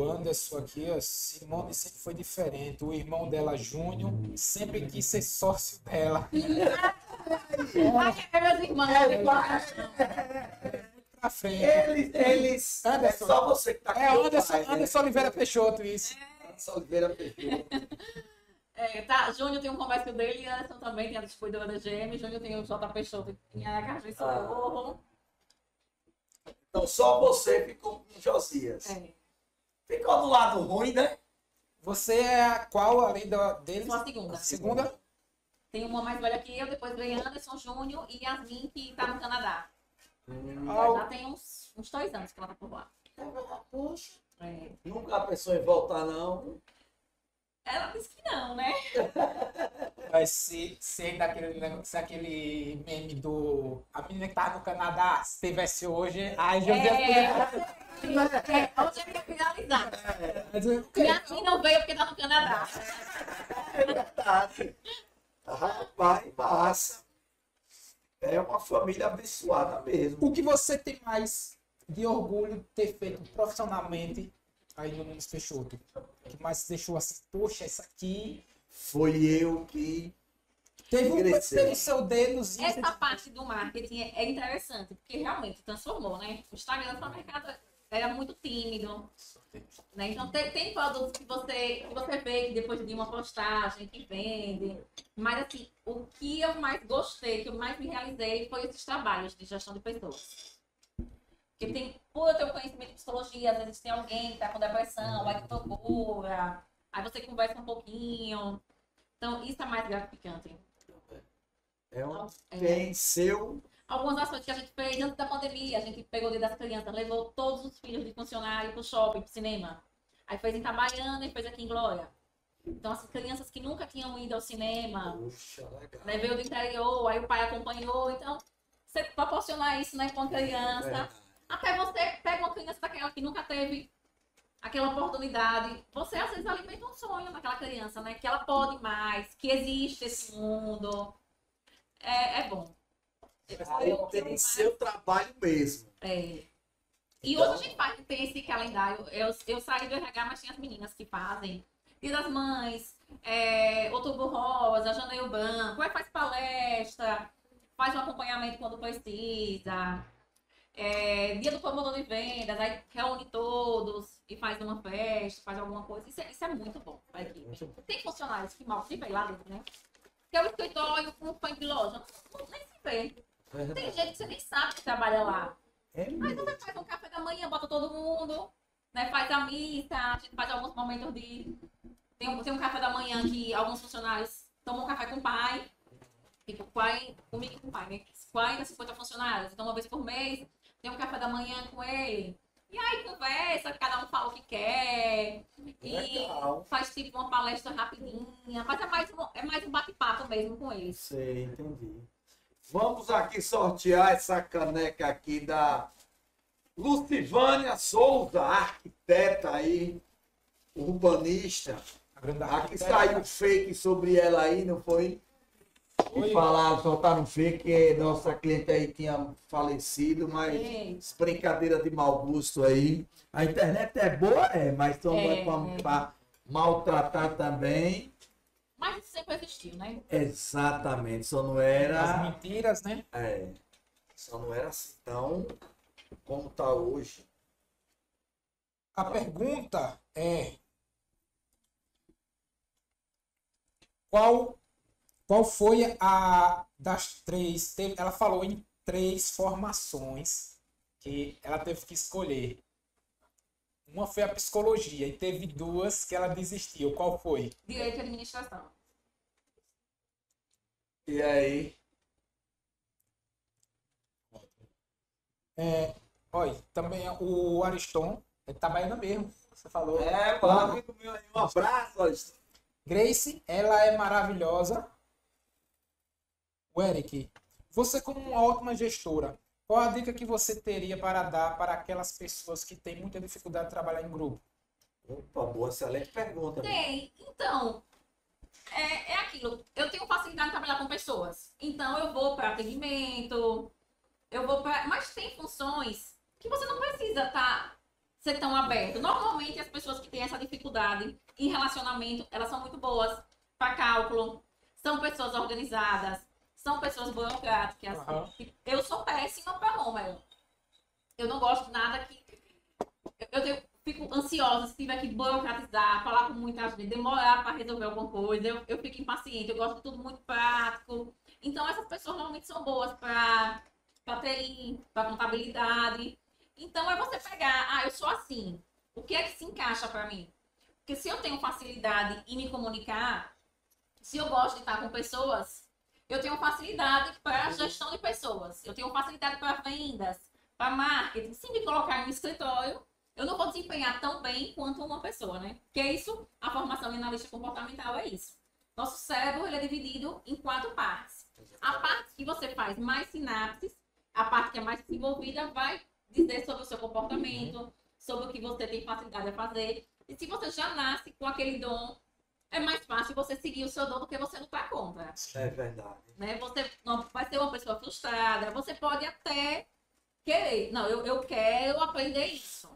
O Anderson aqui, ó, Simone sempre foi diferente. O irmão dela, Júnior, sempre quis ser sócio dela. [LAUGHS]
É meus irmãos.
Pra frente.
Eles, eles. É
Anderson.
só você que tá
É
teu
Anderson,
pai, né?
Anderson Oliveira Peixoto, isso.
Anderson Oliveira Peixoto. [LAUGHS]
É, tá, Júnior tem um comércio dele e Anderson também tem a distribuidora da GM. Júnior tem o J Peixoto em Aracaju e Socorro.
Então só você ficou com Josias.
É.
Ficou do lado ruim, né?
Você é a qual, além da, deles?
Sou a segunda.
Segunda?
Tem uma mais velha que eu, depois vem Anderson Júnior e Yasmin, que tá no Canadá.
Ah,
Já tem uns, uns dois anos que ela tá por lá.
Poxa.
É.
Nunca pensou em voltar, não.
Ela disse que não, né? [LAUGHS]
Mas se, se ainda aquele, negócio- se aquele meme do. A menina que tava no Canadá, se tivesse hoje, ai, José
É, é, hoje eu ia finalizar. Yasmin não veio porque tá no Canadá.
É verdade. Rapaz, massa. É uma família abençoada mesmo.
O que você tem mais de orgulho de ter feito profissionalmente aí no Nunes Peixoto? O que mais deixou assim, poxa, isso aqui.
Foi eu que.
Teve um
Cresceu.
teve o seu dedozinho.
Essa parte do marketing é é interessante, porque realmente transformou, né? O Instagram no mercado era muito tímido. Né? Então tem, tem produtos que você, que você vê que depois de uma postagem que vende. Mas assim, o que eu mais gostei, que eu mais me realizei foi esses trabalhos de gestão de pessoas. Porque tem, por eu ter o conhecimento de psicologia, às vezes tem alguém que está com depressão, aí que procura, aí você conversa um pouquinho. Então, isso é mais gratificante.
É um
É.
tem seu.
Algumas ações que a gente fez antes da pandemia, a gente pegou o dia das crianças, levou todos os filhos de funcionário pro shopping, pro cinema. Aí fez em Itabaiana e fez aqui em Glória. Então, as crianças que nunca tinham ido ao cinema,
Puxa, legal.
levei o do interior, aí o pai acompanhou. Então, você proporcionar isso, né, com a criança.
Verdade.
Até você pega uma criança daquela que nunca teve aquela oportunidade. Você, às vezes, alimenta um sonho naquela criança, né? Que ela pode mais, que existe esse mundo. É, é bom.
Aí tem seu trabalho mesmo.
É. E
Então-
hoje a gente faz, tem esse calendário. Eu, eu saí do RH, mas tem as meninas que fazem. Dia das Mães, é, Outubro Rosa, Janeiro Branco, aí faz palestra, faz um acompanhamento quando precisa. É, dia do promotor de vendas, aí reúne todos e faz uma festa, faz alguma coisa. Isso é, isso é muito bom pra equipe. Tem funcionários que mal se vê lá dentro, né? Porque o escritório com fã de loja, não, nem se vê. Tem gente que você nem sabe que trabalha lá.
É mesmo.
você faz um café da manhã, bota todo mundo, né? Faz a missa, a gente faz alguns momentos de. Tem um, tem um café da manhã que alguns funcionários tomam café com o pai. Fica o pai, comigo e com o pai, né? 40, 50 funcionários. Então, uma vez por mês, tem um café da manhã com ele. E aí conversa, cada um fala o que quer. E
Legal.
faz tipo uma palestra rapidinha. Mas é mais um, é mais um bate-papo mesmo com eles.
Sei, entendi. Vamos aqui sortear essa caneca aqui da Lucivânia Souza, arquiteta aí, urbanista. Aqui saiu fake sobre ela aí, não foi?
Foi.
E falaram, soltaram fake que nossa cliente aí tinha falecido, mas
É.
brincadeira de mau gosto aí. A internet é boa, é, mas então
É,
é, pra,
é.
maltratar também.
Mas isso sempre existiu, né?
Exatamente, só não
As
era.
mentiras, né?
É, só não era assim tão como tá hoje.
A pergunta é qual qual foi a das três? Teve- ela falou em três formações que ela teve que escolher. Uma foi a psicologia e teve duas que ela desistiu. Qual foi?
Direito e administração.
E aí?
É,
Olha, também o Ariston, ele tá baiano mesmo. Você falou.
É, pô, amigo meu aí, um abraço. Alisson.
Grace, ela é maravilhosa. O Eric, você como uma ótima gestora, qual a dica que você teria para dar para aquelas pessoas que têm muita dificuldade de trabalhar em grupo?
Opa, boa, excelente pergunta.
Tem. Então, é, é aquilo. Eu tenho facilidade em trabalhar com pessoas. Então, eu vou para atendimento, eu vou para. Mas tem funções que você não precisa estar ser tão aberto. Normalmente, as pessoas que têm essa dificuldade em relacionamento, elas são muito boas para cálculo, são pessoas organizadas, são pessoas burocráticas.
Aham.
Eu sou péssima para número. Eu não gosto de nada que. Eu, fico ansiosa se tiver que burocratizar, falar com muita gente, demorar para resolver alguma coisa. Eu, eu fico impaciente, eu gosto de tudo muito prático. Então, essas pessoas normalmente são boas para TI, para contabilidade. Então, é você pegar, ah, eu sou assim. O que é que se encaixa para mim? Porque se eu tenho facilidade em me comunicar, se eu gosto de estar com pessoas, eu tenho facilidade para gestão de pessoas. Eu tenho facilidade para vendas, para marketing. Se me colocar em um escritório, eu não vou desempenhar tão bem quanto uma pessoa, né? Porque é isso, a formação em analista comportamental é isso. Nosso cérebro ele é dividido em quatro partes. A parte que você faz mais sinapses, a parte que é mais desenvolvida, vai dizer sobre o seu comportamento, sobre o que você tem facilidade a fazer. E se você já nasce com aquele dom, é mais fácil você seguir o seu dom do que você lutar contra
É verdade.
né? Você não vai ser uma pessoa frustrada. Você pode até querer. Não, eu, eu quero aprender isso.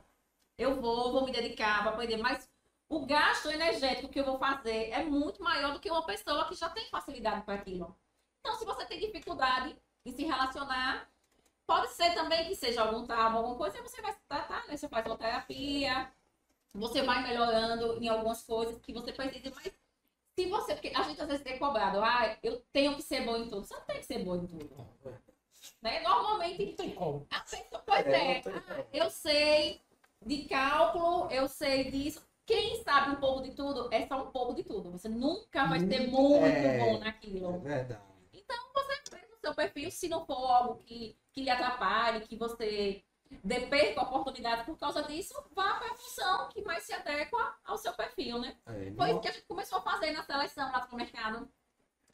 Eu vou, vou me dedicar, vou aprender. Mas o gasto energético que eu vou fazer é muito maior do que uma pessoa que já tem facilidade para aquilo. Então, se você tem dificuldade em se relacionar, pode ser também que seja algum trauma, alguma coisa, você vai se tratar, né? Você faz uma terapia, você vai melhorando em algumas coisas que você precisa, mas se você, porque a gente às vezes é cobrado, ah, eu tenho que ser bom em tudo. Você não tem que ser bom em tudo. Né? Normalmente,
Não tem como.
a pessoa, pois
É,
é,
tem
ah, eu sei de cálculo, eu sei disso. Quem sabe um pouco de tudo é só um pouco de tudo. Você nunca vai ser muito
É.
bom
É
naquilo.
verdade.
Você faz o seu perfil, se não for algo que, que lhe atrapalhe, que você dê perca oportunidade por causa disso, vá para a função que mais se adequa ao seu perfil, né?
É,
Foi
não-
o que a gente começou a fazer na seleção lá do mercado.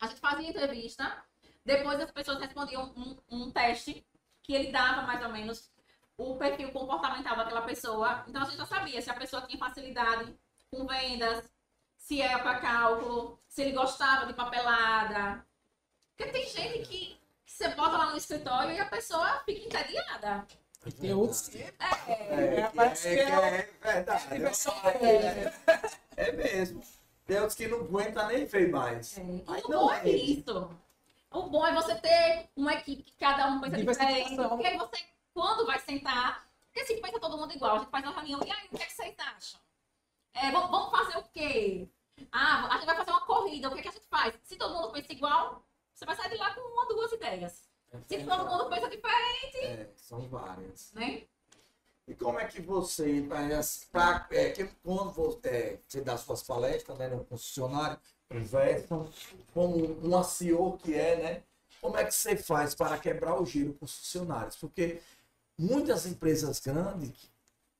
A gente fazia entrevista, depois as pessoas respondiam um, um teste que ele dava mais ou menos o perfil comportamental daquela pessoa. Então a gente já sabia se a pessoa tinha facilidade com vendas, se era para cálculo, se ele gostava de papelada. Porque tem gente que, que você bota lá no escritório e a pessoa fica entediada.
E tem outros que.
É,
É,
É, parece
é,
que é-
é verdade.
é
É, é mesmo. Tem outros que não aguentam nem ver mais.
É, e
Aí
o
não
bom é isso. O bom é você ter uma equipe que cada um pensa diferente. Porque aí você, quando vai sentar, porque se pensa todo mundo igual, a gente faz uma reunião, e aí, o que, é que vocês acham? É, vamos, vamos fazer o quê? Ah, a gente vai fazer uma corrida, o que, é que a gente faz? Se todo mundo pensa igual, você vai sair de lá com uma, duas ideias. Se todo mundo pensa diferente,
É, são várias.
né?
E como é que você, pra, é, que quando você, é, você dá suas palestras né, no concessionário, conversam, como uma CEO que é, né? Como é que você faz para quebrar o giro com os funcionários? Porque muitas empresas grandes,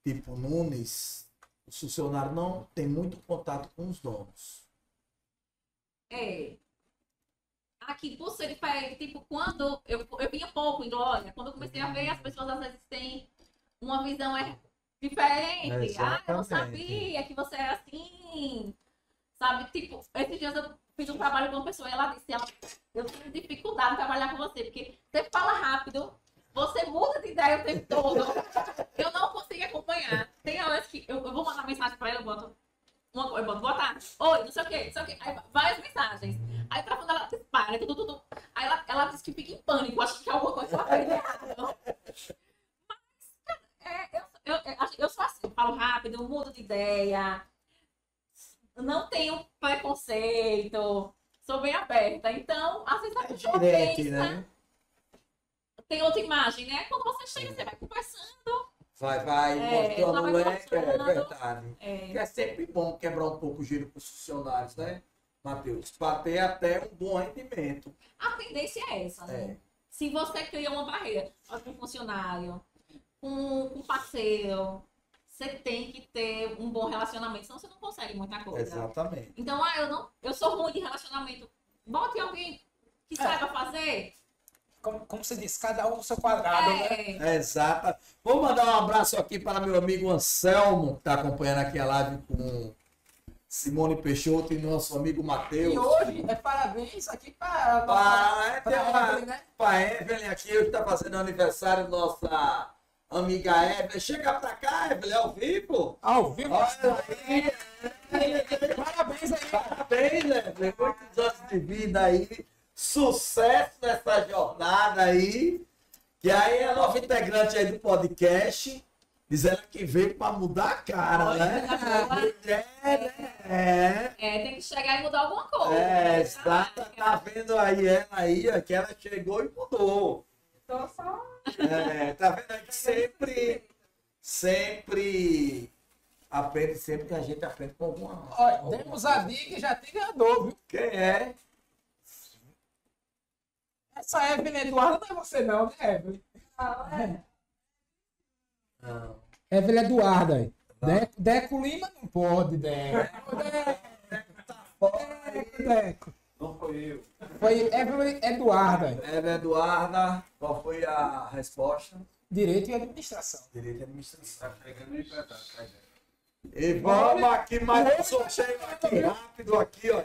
tipo Nunes, os funcionários não têm muito contato com os donos.
É. Aqui, por ser diferente, tipo, quando eu, eu vinha pouco em Glória, quando eu comecei a ver, as pessoas às vezes têm uma visão é, diferente. ah, eu não
Exatamente.
sabia que você é assim. Sabe, tipo, esses dias eu fiz um trabalho com uma pessoa e ela disse, ela, eu tenho dificuldade em trabalhar com você, porque você fala rápido, você muda de ideia o tempo todo. Eu não consigo acompanhar. Tem horas que eu, eu vou mandar mensagem pra ela, eu boto uma, eu boto boa tarde. Oi, não sei o quê, não sei o quê. Aí várias mensagens. Aí pra quando ela dispara, tudo, tudo. Aí ela, ela diz que fica em pânico, acho que alguma coisa ela fez errado. Mas, cara, é, eu, eu, eu, eu sou assim, eu falo rápido, eu mudo de ideia. Não tenho preconceito. Sou bem aberta. Então, às vezes a
É
pessoa
gerente,
pensa,
né?
tem outra imagem, né? Quando você chega, você vai conversando.
Vai, vai,
É,
mostrou a
ela vai
moleque, é
mostrando.
verdade.
É,
Que é sempre bom quebrar um pouco o giro com os funcionários, né, Matheus? Para ter até um bom rendimento.
a tendência é essa, né?
É.
Se você cria uma barreira para um funcionário, com com parceiro. Você tem que ter um bom relacionamento, senão você não consegue muita coisa.
Exatamente.
Então, ah, eu não, eu sou ruim de relacionamento. Bote alguém que
É.
saiba fazer.
Como, como você disse, cada um no seu quadrado, né?
É,
Exato. Vou mandar um abraço aqui para meu amigo Anselmo, que está acompanhando aqui a live com Simone Peixoto e nosso amigo Matheus.
E hoje é parabéns aqui para
Para, é,
para
tem uma,
Evelyn, né?
para Evelyn aqui, que está fazendo aniversário, nossa amiga Evelyn. Chega pra cá, Evelyn, ao vivo.
Ao vivo.
Olha aí,
Parabéns aí.
parabéns, Evelyn. Muitos anos de vida aí. Sucesso nessa jornada aí. Que aí é a nova integrante aí do podcast. Diz ela que veio para mudar a cara, né? É, né? É.
é, tem que chegar e mudar alguma coisa.
É, exato. Tá vendo aí ela aí, ó, que ela chegou e mudou.
Tô só.
É, tá vendo aí que sempre, sempre aprende, sempre que a gente aprende com alguma.
Olha, temos a dica e já tem ganhador, viu?
Quem é?
Essa Evelyn Eduardo não é você não, né, Evelyn?
Não.
Evelyn Eduarda. aí. Deco, Deco Lima não pode, Deco. Deco, Deco.
Não foi eu.
Foi Evelyn Eduarda.
Eva Eduarda, qual foi a resposta?
Direito e administração.
Direito e administração. E vamos aqui mais um sorteio aqui rápido aqui, ó.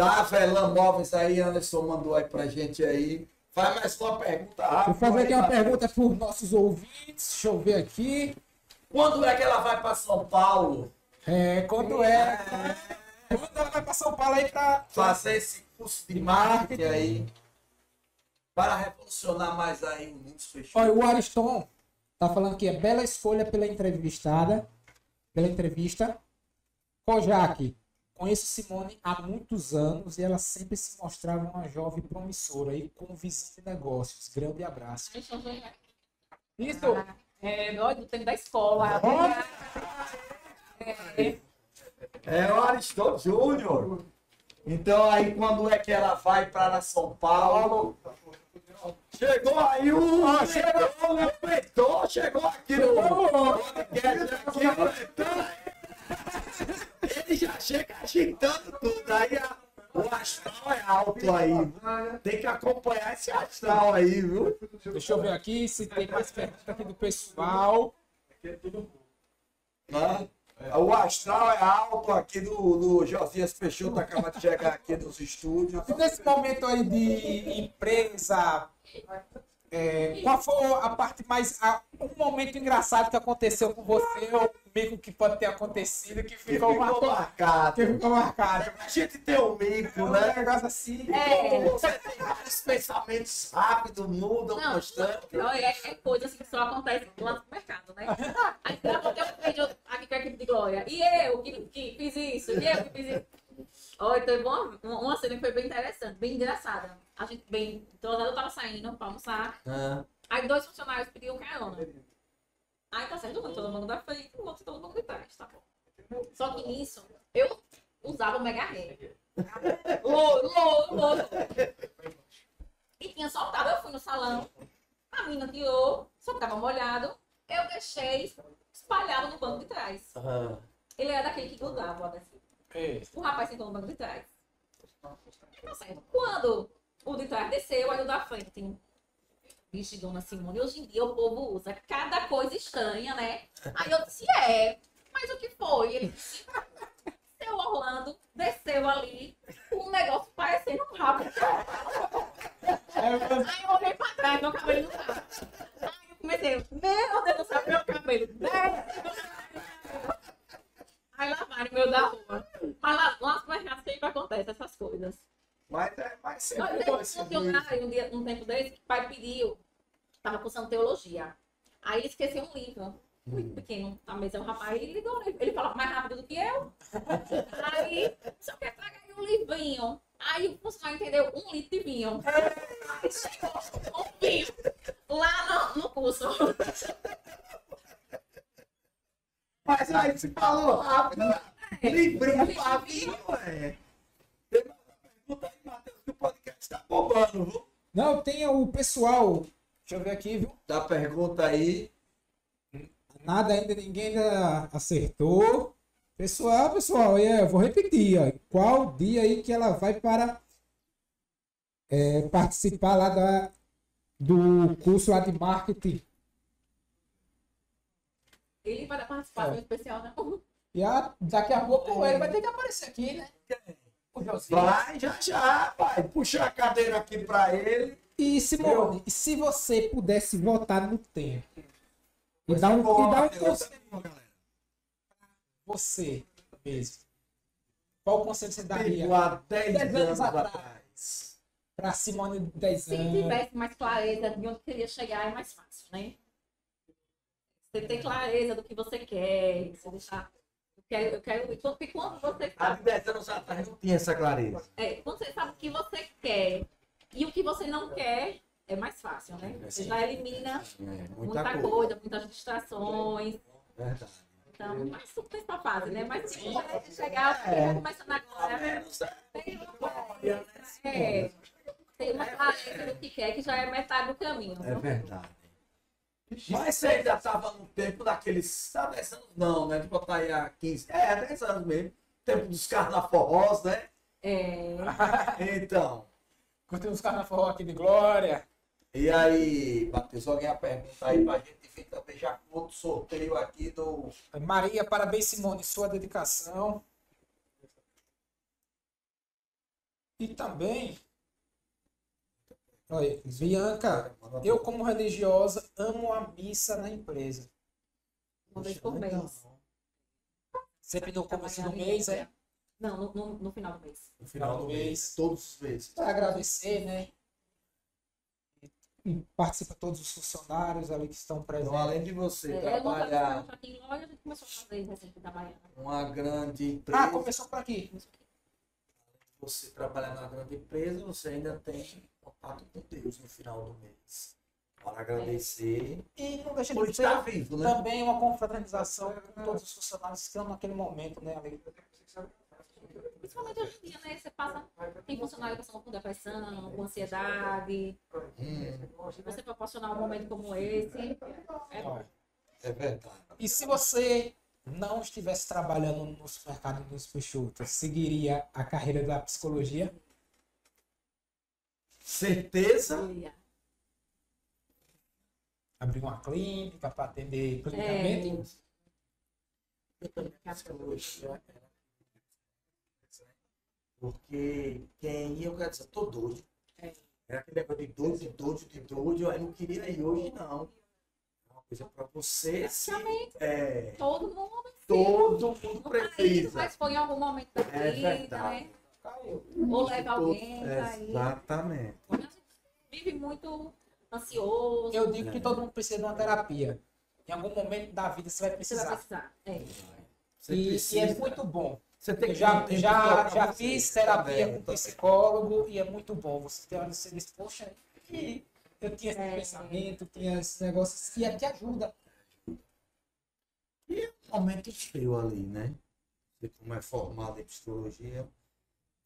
Da Velan Móveis aí, Anderson mandou aí pra gente aí. Faz mais uma pergunta rápida.
Vou fazer aqui uma
tá?
pergunta para os nossos ouvintes. Deixa eu ver aqui.
Quando é que ela vai pra São Paulo
É, quando é? Quando ela vai para São Paulo aí para
fazer esse curso de marketing aí? Para revolucionar mais aí o mundo fechado.
Olha, o Ariston tá falando que é bela escolha pela entrevistada, pela entrevista. Kojak, conheço Simone há muitos anos e ela sempre se mostrava uma jovem promissora e com visão de negócios. Grande abraço. Isso!
É, nós do tempo da escola. É,
É o Aristóteles Júnior. Então aí quando é que ela vai para São Paulo? Chegou aí o. chegou o chegou aqui no podcast aqui, o Peitor. Ele já chega agitando tudo. Aí a- o astral é alto aí. Tem que acompanhar esse astral aí, viu?
Deixa eu ver aqui se tem mais perguntas aqui do pessoal.
Né? O astral é alto aqui do, do Josias Peixoto, acaba de chegar aqui nos estúdios.
E nesse momento aí de empresa, é, qual foi a parte mais. a- um momento engraçado que aconteceu com você, ou comigo que pode ter acontecido, que
Que
ficou,
ficou
marcado? Que ficou marcado.
A gente tem um mico,
Um
né?
negócio assim.
É.
Você tem vários pensamentos rápidos, mudam
Não,
constante.
é, é coisa assim que só acontece lá no mercado, né? [LAUGHS] Aí gravou até um vídeo aqui com a equipe de Glória. E eu que, que fiz isso, e eu que fiz isso. Olha, teve uma, uma cena que foi bem interessante, bem engraçada. A gente bem, toda eu tava saindo pra almoçar.
Ah,
Aí dois funcionários pediram carona. Aí tá certo, todo mundo da frente, o outro todo mundo de trás, tá bom. Só que nisso, eu usava o mega ré. Louco, louco, louco. E tinha soltado, eu fui no salão, a menina tirou, só tava molhado, eu deixei espalhado no banco de trás. Ele era daquele que grudava, assim.
É.
O rapaz sentou no banco de trás. Certo. Quando o de trás desceu, aí o da frente. Vixe, dona Simone, hoje em dia o povo usa cada coisa estranha, né? Aí eu disse, é, mas o que foi? Ele disse, seu Orlando desceu ali, um negócio parecendo um rabo. Aí eu olhei pra trás, meu cabelo não tá. Aí eu comecei, meu Deus do céu, meu cabelo. desce, Aí vai no meio da rua. Mas lá, lá nos mercados sempre acontece essas coisas.
Mas é mais sempre bom
teve um dia, um tempo desse que o pai pediu, tava cursando teologia. Aí esqueceu um livro, muito pequeno, na mesa. O rapaz ele ligou, ele ele falava mais rápido do que eu. [LAUGHS] Aí, só quer tragar aí um livrinho. Aí o funcionário entendeu um litro de vinho. Aí [LAUGHS] chegou um vinho lá no, no curso. [LAUGHS]
Mas aí se falou rápido, né? livrinho pra vinho, é. Tem mais uma pergunta aí, Matheus, que o podcast tá bombando, viu?
Não, tem o pessoal. Deixa eu ver aqui, viu?
Dá pergunta aí.
Nada ainda, ninguém ainda acertou. Pessoal, pessoal, é, eu vou repetir. Ó, qual dia aí que ela vai para é, participar lá da, do curso lá de marketing?
Ele vai dar participação especial, né?
E a- daqui a pouco ele vai ter que aparecer aqui, né?
Vai, já já, vai. Puxa a cadeira aqui pra ele.
E Simone, e se você pudesse voltar no tempo e dar um, e dar um
eu
conselho você mesmo, qual conselho você daria
Tipo, há 10
Dez anos
anos
atrás.
atrás.
para Simone de 10
Se
anos?
tivesse mais clareza de onde queria chegar, é mais fácil, né? Você ter clareza do que você quer, você deixar. Eu quero, eu quero. Porque quando você
Há
sabe,
10 anos atrás não tinha essa clareza.
é, quando você sabe o que você quer e o que você não quer, é mais fácil, né? Você já elimina
É, muita,
muita
coisa.
coisa, muitas distrações.
Verdade.
Então, mas tudo tem sua fase, né? Mas se você chegar, você tá começando agora.
é.
Tem uma, é, tem uma clareza do que quer, que já é metade do caminho.
É
viu?
verdade. Mas você ainda estava no tempo daqueles. Há 10 anos não, né? De botar aí há 15. É, 10 anos mesmo. Tempo dos carnaforrós, né?
É, [LAUGHS]
Então.
Curtiu os carnaval aqui de Glória?
E aí, Matheus, alguém a pergunta aí pra gente vir também já com outro sorteio aqui do.
Maria, parabéns, Simone, sua dedicação. E também, olha, Bianca, eu como religiosa amo a missa na empresa.
uma vez por mês.
Sempre no começo do mês, é?
Não, no, no, no final do mês.
No final do mês, todos os meses.
Para agradecer, né? E participa todos os funcionários ali que estão
Então,
presentes.
além de você
É, uma
trabalhar
tradição aqui em loja, a gente começou a fazer receita da Baiana.
numa grande empresa,
Ah, começou por aqui.
você trabalhar numa grande empresa, você ainda tem contato com Deus no final do mês. Para agradecer
E não deixa de
estar vivo, né?
também uma confraternização com todos os funcionários que estão naquele momento, né? Ali.
Principalmente hoje em dia, né? Você passa, tem funcionário passando por depressão, com ansiedade.
Hum,
Você proporcionar um momento como esse, é bom.
é verdade.
E se você não estivesse trabalhando no supermercado dos Peixoto, seguiria a carreira da psicologia?
Certeza?
Abrir uma clínica para atender clinicamente?
É,
é- Porque quem ia, eu quero dizer, tô doido.
É.
Era aquele negócio de doido, de doido, de doido, eu não queria ir hoje, não. É uma coisa para você,
Praticamente
é,
todo mundo
todo mundo
tá
precisa.
mas foi em algum momento da
É
vida,
verdade.
né? Ou leva alguém.
Exatamente.
A gente vive muito ansioso.
Eu digo que todo mundo precisa de uma terapia. Em algum momento da vida você vai
Você vai
precisar.
precisar. É.
Você
E, e
precisa.
é muito bom.
Você tem
Eu
que
já,
tempo
já, já fiz terapia
também,
com psicólogo e é muito bom. Você tem hora que você diz, poxa, e eu tinha esse
É.
pensamento, tinha esse negócio e é que ajuda.
E é um momento seu ali, né? Como é formado em psicologia,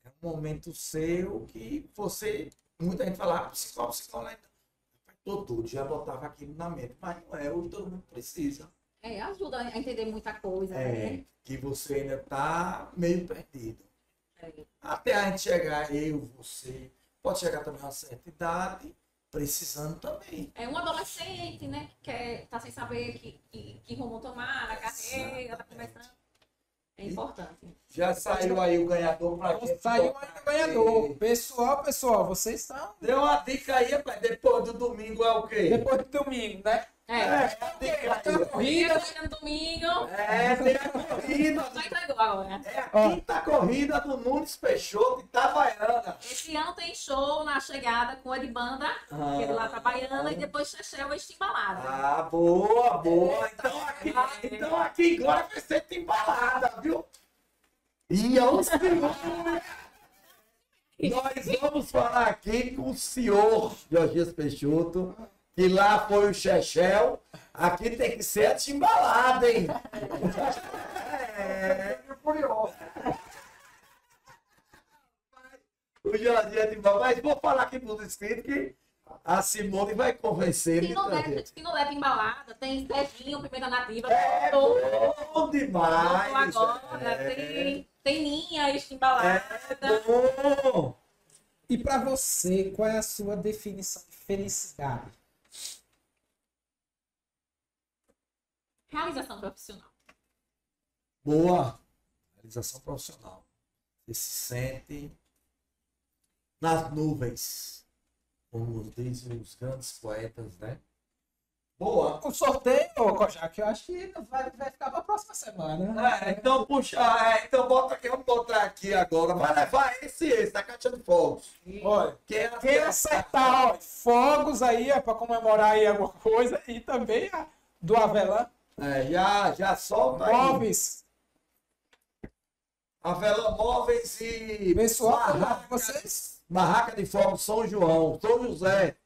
é um momento seu que você, muita gente fala, ah, psicólogo, psicólogo, tô tudo, já botava aquilo na mente, mas não é, hoje todo mundo precisa.
É, ajuda a entender muita coisa,
É,
né?
que você ainda tá meio perdido.
É.
Até a gente chegar, eu, você, pode chegar também a uma certa idade, precisando também.
É um adolescente, né? Que quer, tá sem saber que, que, que rumo tomar na carreira, tá começando. É importante.
Já saiu aí o ganhador pra gente.
Saiu
botar
ainda ganhador. Pessoal, pessoal, vocês estão.
Deu uma dica aí, rapaz. Depois do domingo é o quê?
Depois do domingo, né?
É.
É, a dica aí.
Corrida no domingo.
É, tem a corrida.
Só entregou agora.
É a quinta corrida do Nunes Peixoto de Itabaiana.
Esse ano tem show na chegada com a de banda, que é do lá Baiana, e depois Chechel e Estimbalada.
Ah, boa, boa. Então aqui, então aqui agora vai ser embalada, viu? E é o senhor. Nós vamos falar aqui com o senhor Jorge Peixoto, que lá foi o Chechel. Aqui tem que ser a timbalada, hein? É, curioso. O Jorge é timbalada. Mas vou falar aqui para os inscritos que a Simone vai convencer ele
não,
também.
leva, se não leva embalada, tem Serginho, Pimenta Nativa.
É
Tô-
bom demais.
agora.
é,
Tem, tem Ninha, Estimbalada.
é bom.
E pra você, qual é a sua definição de felicidade?
Realização profissional.
Boa. Realização profissional. Você se sente nas nuvens. Como dizem os grandes poetas, né? Boa.
O sorteio, Kojak, eu acho que vai, vai ficar pra próxima semana.
É, então puxa, é, então bota aqui, vamos botar aqui agora. Vai levar esse, esse, da caixa de fogos.
Olha,
Quem é
quem acertar, ó, fogos aí, ó, pra comemorar aí alguma coisa, e também a do Avelã,
É, já, já solta aí.
móveis.
Avelã Móveis e
Pessoal,
Barraca,
vocês
Barraca de Fogos São João, São José.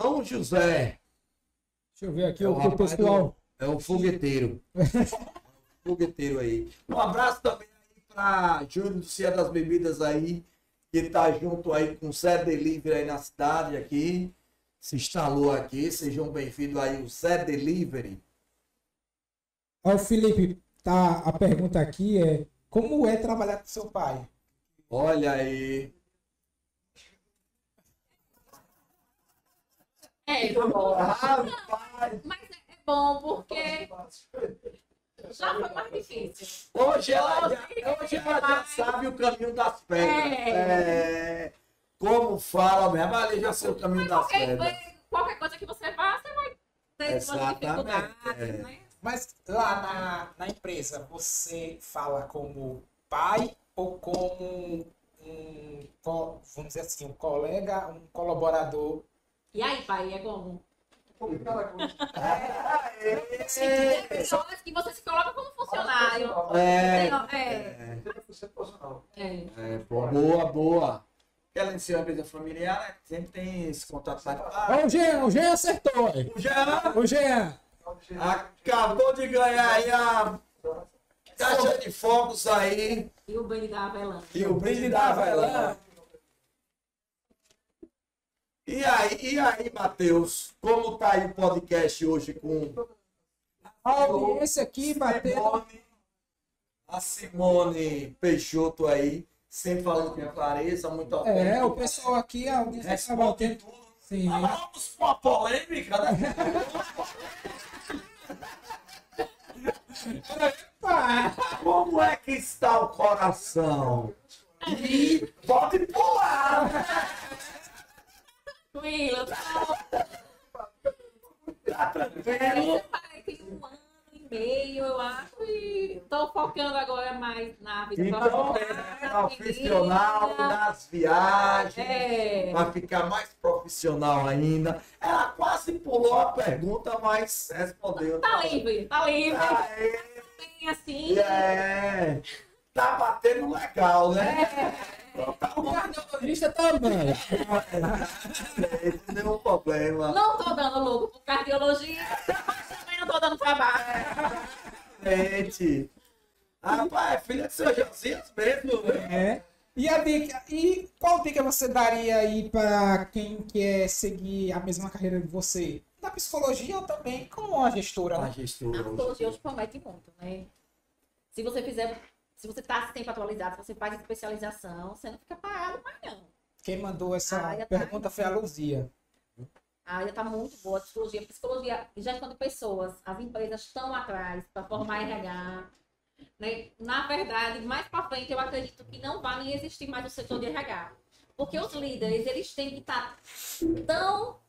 São José.
Deixa eu ver aqui
É o
o pessoal.
É o fogueteiro. [LAUGHS] fogueteiro aí. Um abraço também aí para Júlio do Cia das Bebidas aí, que tá junto aí com o Zé Delivery aí na cidade aqui. Se instalou aqui. Sejam bem-vindos aí, o Zé Delivery.
Ó, o Felipe, tá, a pergunta aqui é: como é trabalhar com seu pai?
Olha aí.
É, tá bom.
Rapaz,
Mas é, é bom porque já foi mais difícil.
hoje ela já, hoje ela já sabe o caminho das pedras. É. Como fala mesmo, ali já sei o caminho das
Qualquer,
pedras.
qualquer coisa que você vá, você vai ter suas
Exatamente,
dificuldades,
é.
né?
Mas lá na, na empresa, você fala como pai ou como um, vamos dizer assim, um colega, um colaborador?
E aí, pai, é como?
É.
Tem pessoas que você se coloca como funcionário.
É.
É, é.
É, pô, boa, boa. Em si é uma empresa familiar, né? Sempre tem esse contato. Ah,
o Jean, o Jean acertou. aí.
o Jean
O Jean,
acabou de ganhar aí a caixa de fogos aí
E o brinde da Avelã.
e o brinde da Avelã. E aí, e aí, Matheus? Como tá aí o podcast hoje com
a audiência aqui.
Simone, a Simone Peixoto aí, sempre falando com clareza, muito
É, o
autêntica.
pessoal aqui, a audiência tá batendo.
tudo.
Sim.
Mas Vamos pra uma polêmica, né? [LAUGHS] [LAUGHS] Como é que está o coração? E pode pular!
Tranquilo, tá
Tá tranquilo?
Meio, eu acho, e tô focando agora mais na vida
Então,
profissional.
é profissional, nas viagens,
É.
vai ficar mais profissional ainda. Ela quase pulou a pergunta, mas respondeu.
Tá livre, tá livre.
Aê,
Tem assim.
é. Tá batendo legal, né? Tá
o cardiologista também.
Não tem nenhum problema.
Não tô dando louco por cardiologia, mas também não tô dando trabalho.
Gente. Rapaz, é filha de seu Josias mesmo, né?
É. E a dica, e qual dica você daria aí para quem quer seguir a mesma carreira que você? Na psicologia ou também como uma gestora?
A
né?
gestora
A psicologia hoje promete muito, né? Se você fizer, se você tá sempre atualizado, se você faz especialização, você não fica parado mais não.
Quem mandou essa
Ah, tá
pergunta
aí.
foi a Luzia.
A área está muito boa, a psicologia. Psicologia gestão de pessoas. As empresas estão atrás para formar RH. Né? Na verdade, mais para frente, eu acredito que não vai nem existir mais o setor de RH. Porque os líderes, eles têm que estar tão,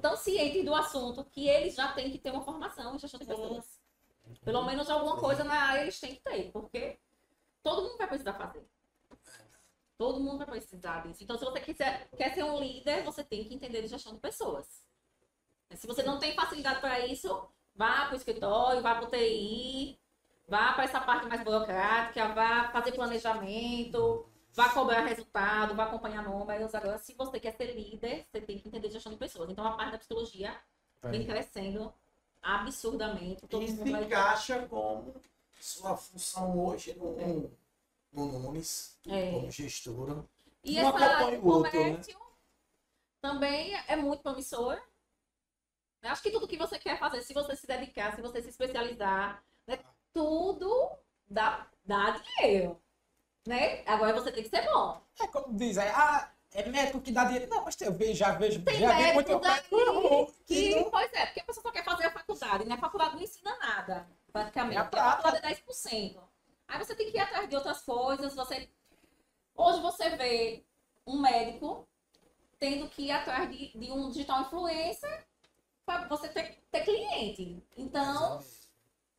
tão cientes do assunto que eles já têm que ter uma formação em gestão de pessoas. Pelo menos alguma coisa na área eles têm que ter, porque todo mundo vai precisar fazer. Todo mundo vai precisar disso. Então, se você quiser, quer ser um líder, você tem que entender de gestão de pessoas. Se você não tem facilidade para isso, vá para o escritório, vá para o TI, vá para essa parte mais burocrática, vá fazer planejamento, vá cobrar resultado, vá acompanhar números. Agora, se você quer ser líder, você tem que entender de gestão de pessoas. Então, a parte da psicologia vem crescendo absurdamente. Todo
E se encaixa como sua função hoje no, no Nunes,
É.
como gestora.
E
Um
essa
acompanha o outro, né?
comércio também é muito promissora. Eu acho que tudo que você quer fazer, se você se dedicar, se você se especializar, né, tudo dá, dá dinheiro. Né? Agora você tem que ser bom.
É como diz, é, ah, é médico que dá dinheiro. Não, mas eu vejo, já vejo,
Tem
já vi muito
aí que,
que não-
pois é, porque a pessoa só quer fazer a faculdade, né? A faculdade não ensina nada, praticamente.
É a
Porque a faculdade é 10%. Aí você tem que ir atrás de outras coisas. Você... Hoje você vê um médico tendo que ir atrás de, de um digital influencer para você ter, ter cliente. Então,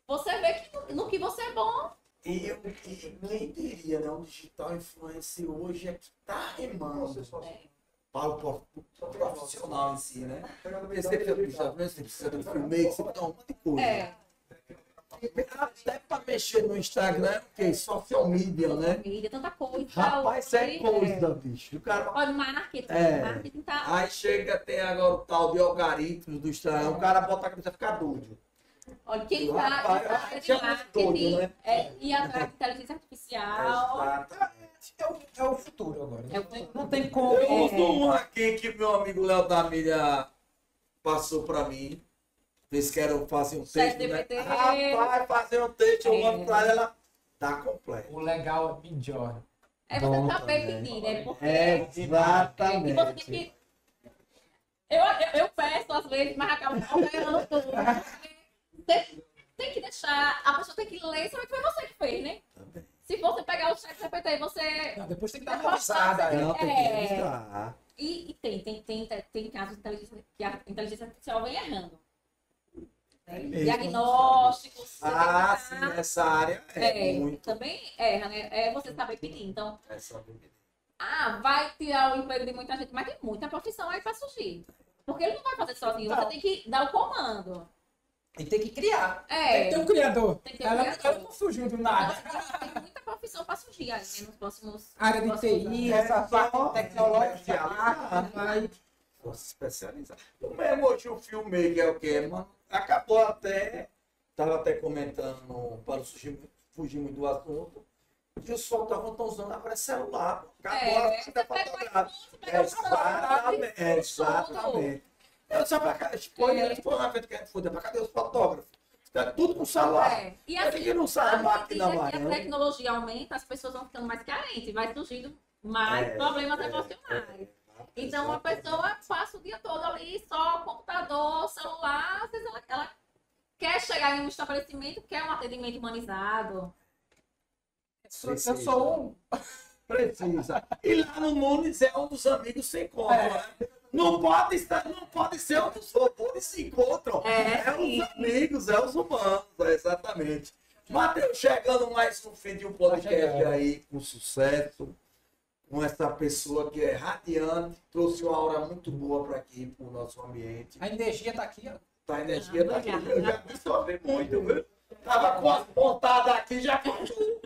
você vê que no, no que você é bom,
E eu, e quem diria, né? O digital influencer hoje é que tá remando
é,
para o pro- o profissional em si, né? Porque você precisa você do filmmaker, você precisa de um monte de coisa.
é,
Até para mexer no Instagram, que é social media, né?
família, tanta coisa.
Rapaz, é coisa, bicho. O cara
Olha, marketing,
É.
marketing tá.
Aí chega, tem agora o tal de algoritmos do Instagram, o cara bota a cabeça e fica doido.
Olha, quem
Rapaz,
tá de
é muito doido,
marketing
né?
é atrás de inteligência artificial.
Exatamente.
É o, é o futuro agora.
É o
Não tem, não tem como.
Eu uso um aqui que meu amigo Léo da Milha passou pra mim. Fez que era fazer um texto, né? Rapaz, fazer um texto, eu
É.
mando pra ela, tá completo.
O legal é Midjourney.
É
Bom
você saber
também.
pedir, né? Porque
É,
e você tem
exatamente.
que. Eu, eu, eu peço às vezes, mas acabo alterando tudo. Tem, tem que deixar. A pessoa tem que ler, sabe que foi você que fez, né?
Também.
Se você pegar o chat GPT e você.
Não, depois tem que dar
É
uma avisada.
postado,
é.
Não, tem que
É. E, e tem, tem, tem, tem casos de inteligência, que a inteligência artificial vem errando. Né?
mesmo.
Diagnósticos.
Ah,
tem
sim, nessa área é,
É,
muito.
também erra, né? É você saber pedir. Então,
É só bebida.
ah, vai tirar o emprego de muita gente, mas tem muita profissão aí para surgir. Porque ele não vai fazer sozinho, você tem que dar o comando.
E tem que criar. Tem
É,
que ter um criador.
Tem que ter um
ela,
criador.
ela não surgiu do nada.
então, tem muita profissão para surgir aí, né, nos próximos.
área de TI, essa parte tecnológica,
especializar.
Vai.
Fosse especializar. O mesmo hoje o filme é o que, mano? Acabou até. Tava até comentando, para fugir, fugir muito do assunto, que os fotógrafos estão usando agora celular. Acabou
É,
a fita fotográfica. Exatamente. Exatamente. Eu só pra cá, tipo,
É.
eles foram na frente que a gente foi, pra cadê os fotógrafos? Tá tudo com celular.
É. E
Ele
assim,
que não sabe
à
máquina
que a
amarela.
tecnologia aumenta, as pessoas vão ficando mais carentes, vai surgindo mais
É,
problemas
é,
emocionais.
É.
Então a pessoa passa o dia todo ali, só computador, celular, às vezes ela, ela quer chegar em um estabelecimento, quer um atendimento humanizado.
Eu sou um.
Precisa. E lá no Nunes é um dos amigos se encontram.
É.
né? Não pode, estar, não pode ser um dos robôs se encontram.
É,
os amigos, é os humanos, é exatamente. Matheus, chegando mais um fim de um podcast
chegando.
aí com sucesso, com essa pessoa que é radiante, trouxe uma aura muito boa para aqui, para o nosso ambiente.
A energia tá aqui, ó.
Tá a energia
Ah,
daqui.
obrigada.
Eu já absorvi muito, viu? Tava com as pontadas aqui, já faltou.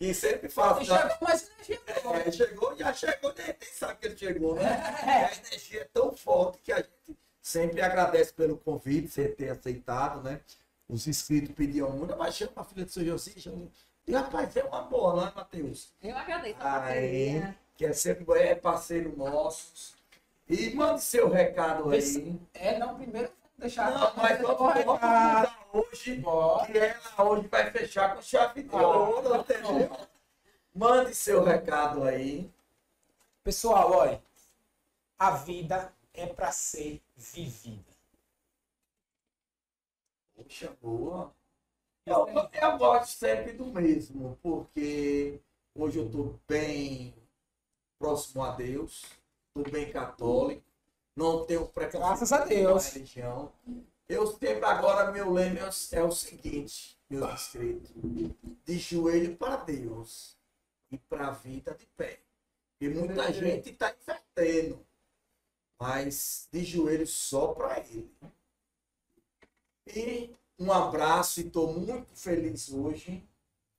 E sempre faço.
E
já-
chegou mais energia.
é, chegou, já chegou, nem, nem sabe que ele chegou, né? A energia é tão forte que a gente sempre agradece pelo convite, você ter aceitado, né? Os inscritos pediam muito, mas chama a filha do seu Josi, chama. E rapaz, é uma boa, não é, Matheus?
Eu agradeço a
Aí,
parceria.
que é sempre é parceiro nosso. E mande seu recado aí.
É, não, primeiro deixar.
Não, mas vamos vamos
recado.
hoje.
Bora.
que ela hoje vai fechar com chave de
Ah.
ouro, entendeu? Mande seu recado aí.
Pessoal, olha. A vida é para ser vivida.
Puxa, boa. Eu, eu gosto sempre do mesmo, porque hoje eu estou bem próximo a Deus, estou bem católico, não tenho preconceito
Graças a Deus.
religião. Eu sempre agora, meu lema é o- é o seguinte, meus inscritos, de joelho para Deus e para a vida de pé. E muita gente está invertendo, mas de joelho só para Ele. E um abraço e estou muito feliz hoje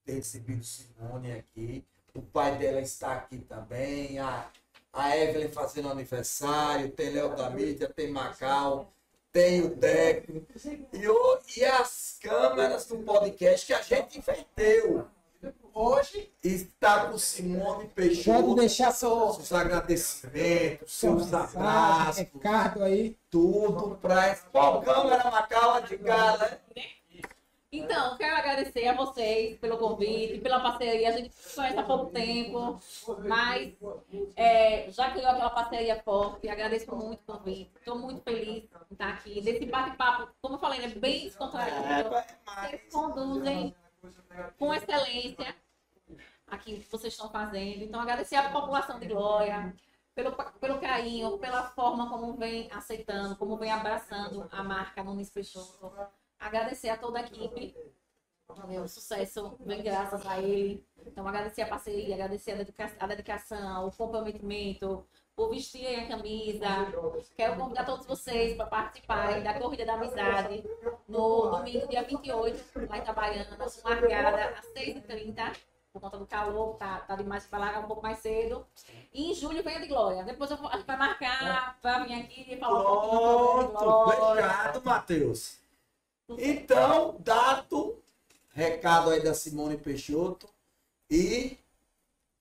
ter recebido Simone aqui. O pai dela está aqui também. A, a Evelyn fazendo aniversário. Tem Léo da mídia, tem Macau, tem o Deco. E, o- e as câmeras do podcast que a gente inverteu.
Hoje,
Está com Simone
Pode
Peixoto.
deixar seu
Seus agradecimentos, seus abraços,
recado aí.
tudo pra esse fogão era uma cala de gala.
Então, quero agradecer a vocês pelo convite, pela parceria. A gente se conhece há pouco tempo, mas é, já criou aquela parceria forte. Agradeço muito o convite. Estou muito feliz de estar aqui. Desse bate-papo, como eu falei, é bem descontraído. Vocês conduzem com excelência aqui o que vocês estão fazendo. Então, agradecer à população de Glória pelo, pelo carinho, pela forma como vem aceitando, como vem abraçando a marca Nunes Peixoto. Agradecer a toda a equipe. O sucesso vem graças a ele. Então, agradecer a parceria, agradecer a, dedica- a dedicação, o comprometimento, por vestirem a camisa. Quero convidar todos vocês para participarem da Corrida da Amizade no domingo, dia 28, lá em Itabaiana, marcada às 6h30, por conta do calor, tá, tá demais para largar um pouco mais cedo. E em julho vem a de Glória. Depois eu vou, a gente vai marcar para vir aqui e falar um pouquinho a
Pronto, obrigado, Matheus. Então, dado recado aí da Simone Peixoto. E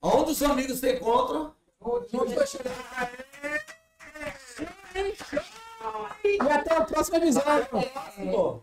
onde os amigos se encontram?
E até o próximo episódio.
Pô,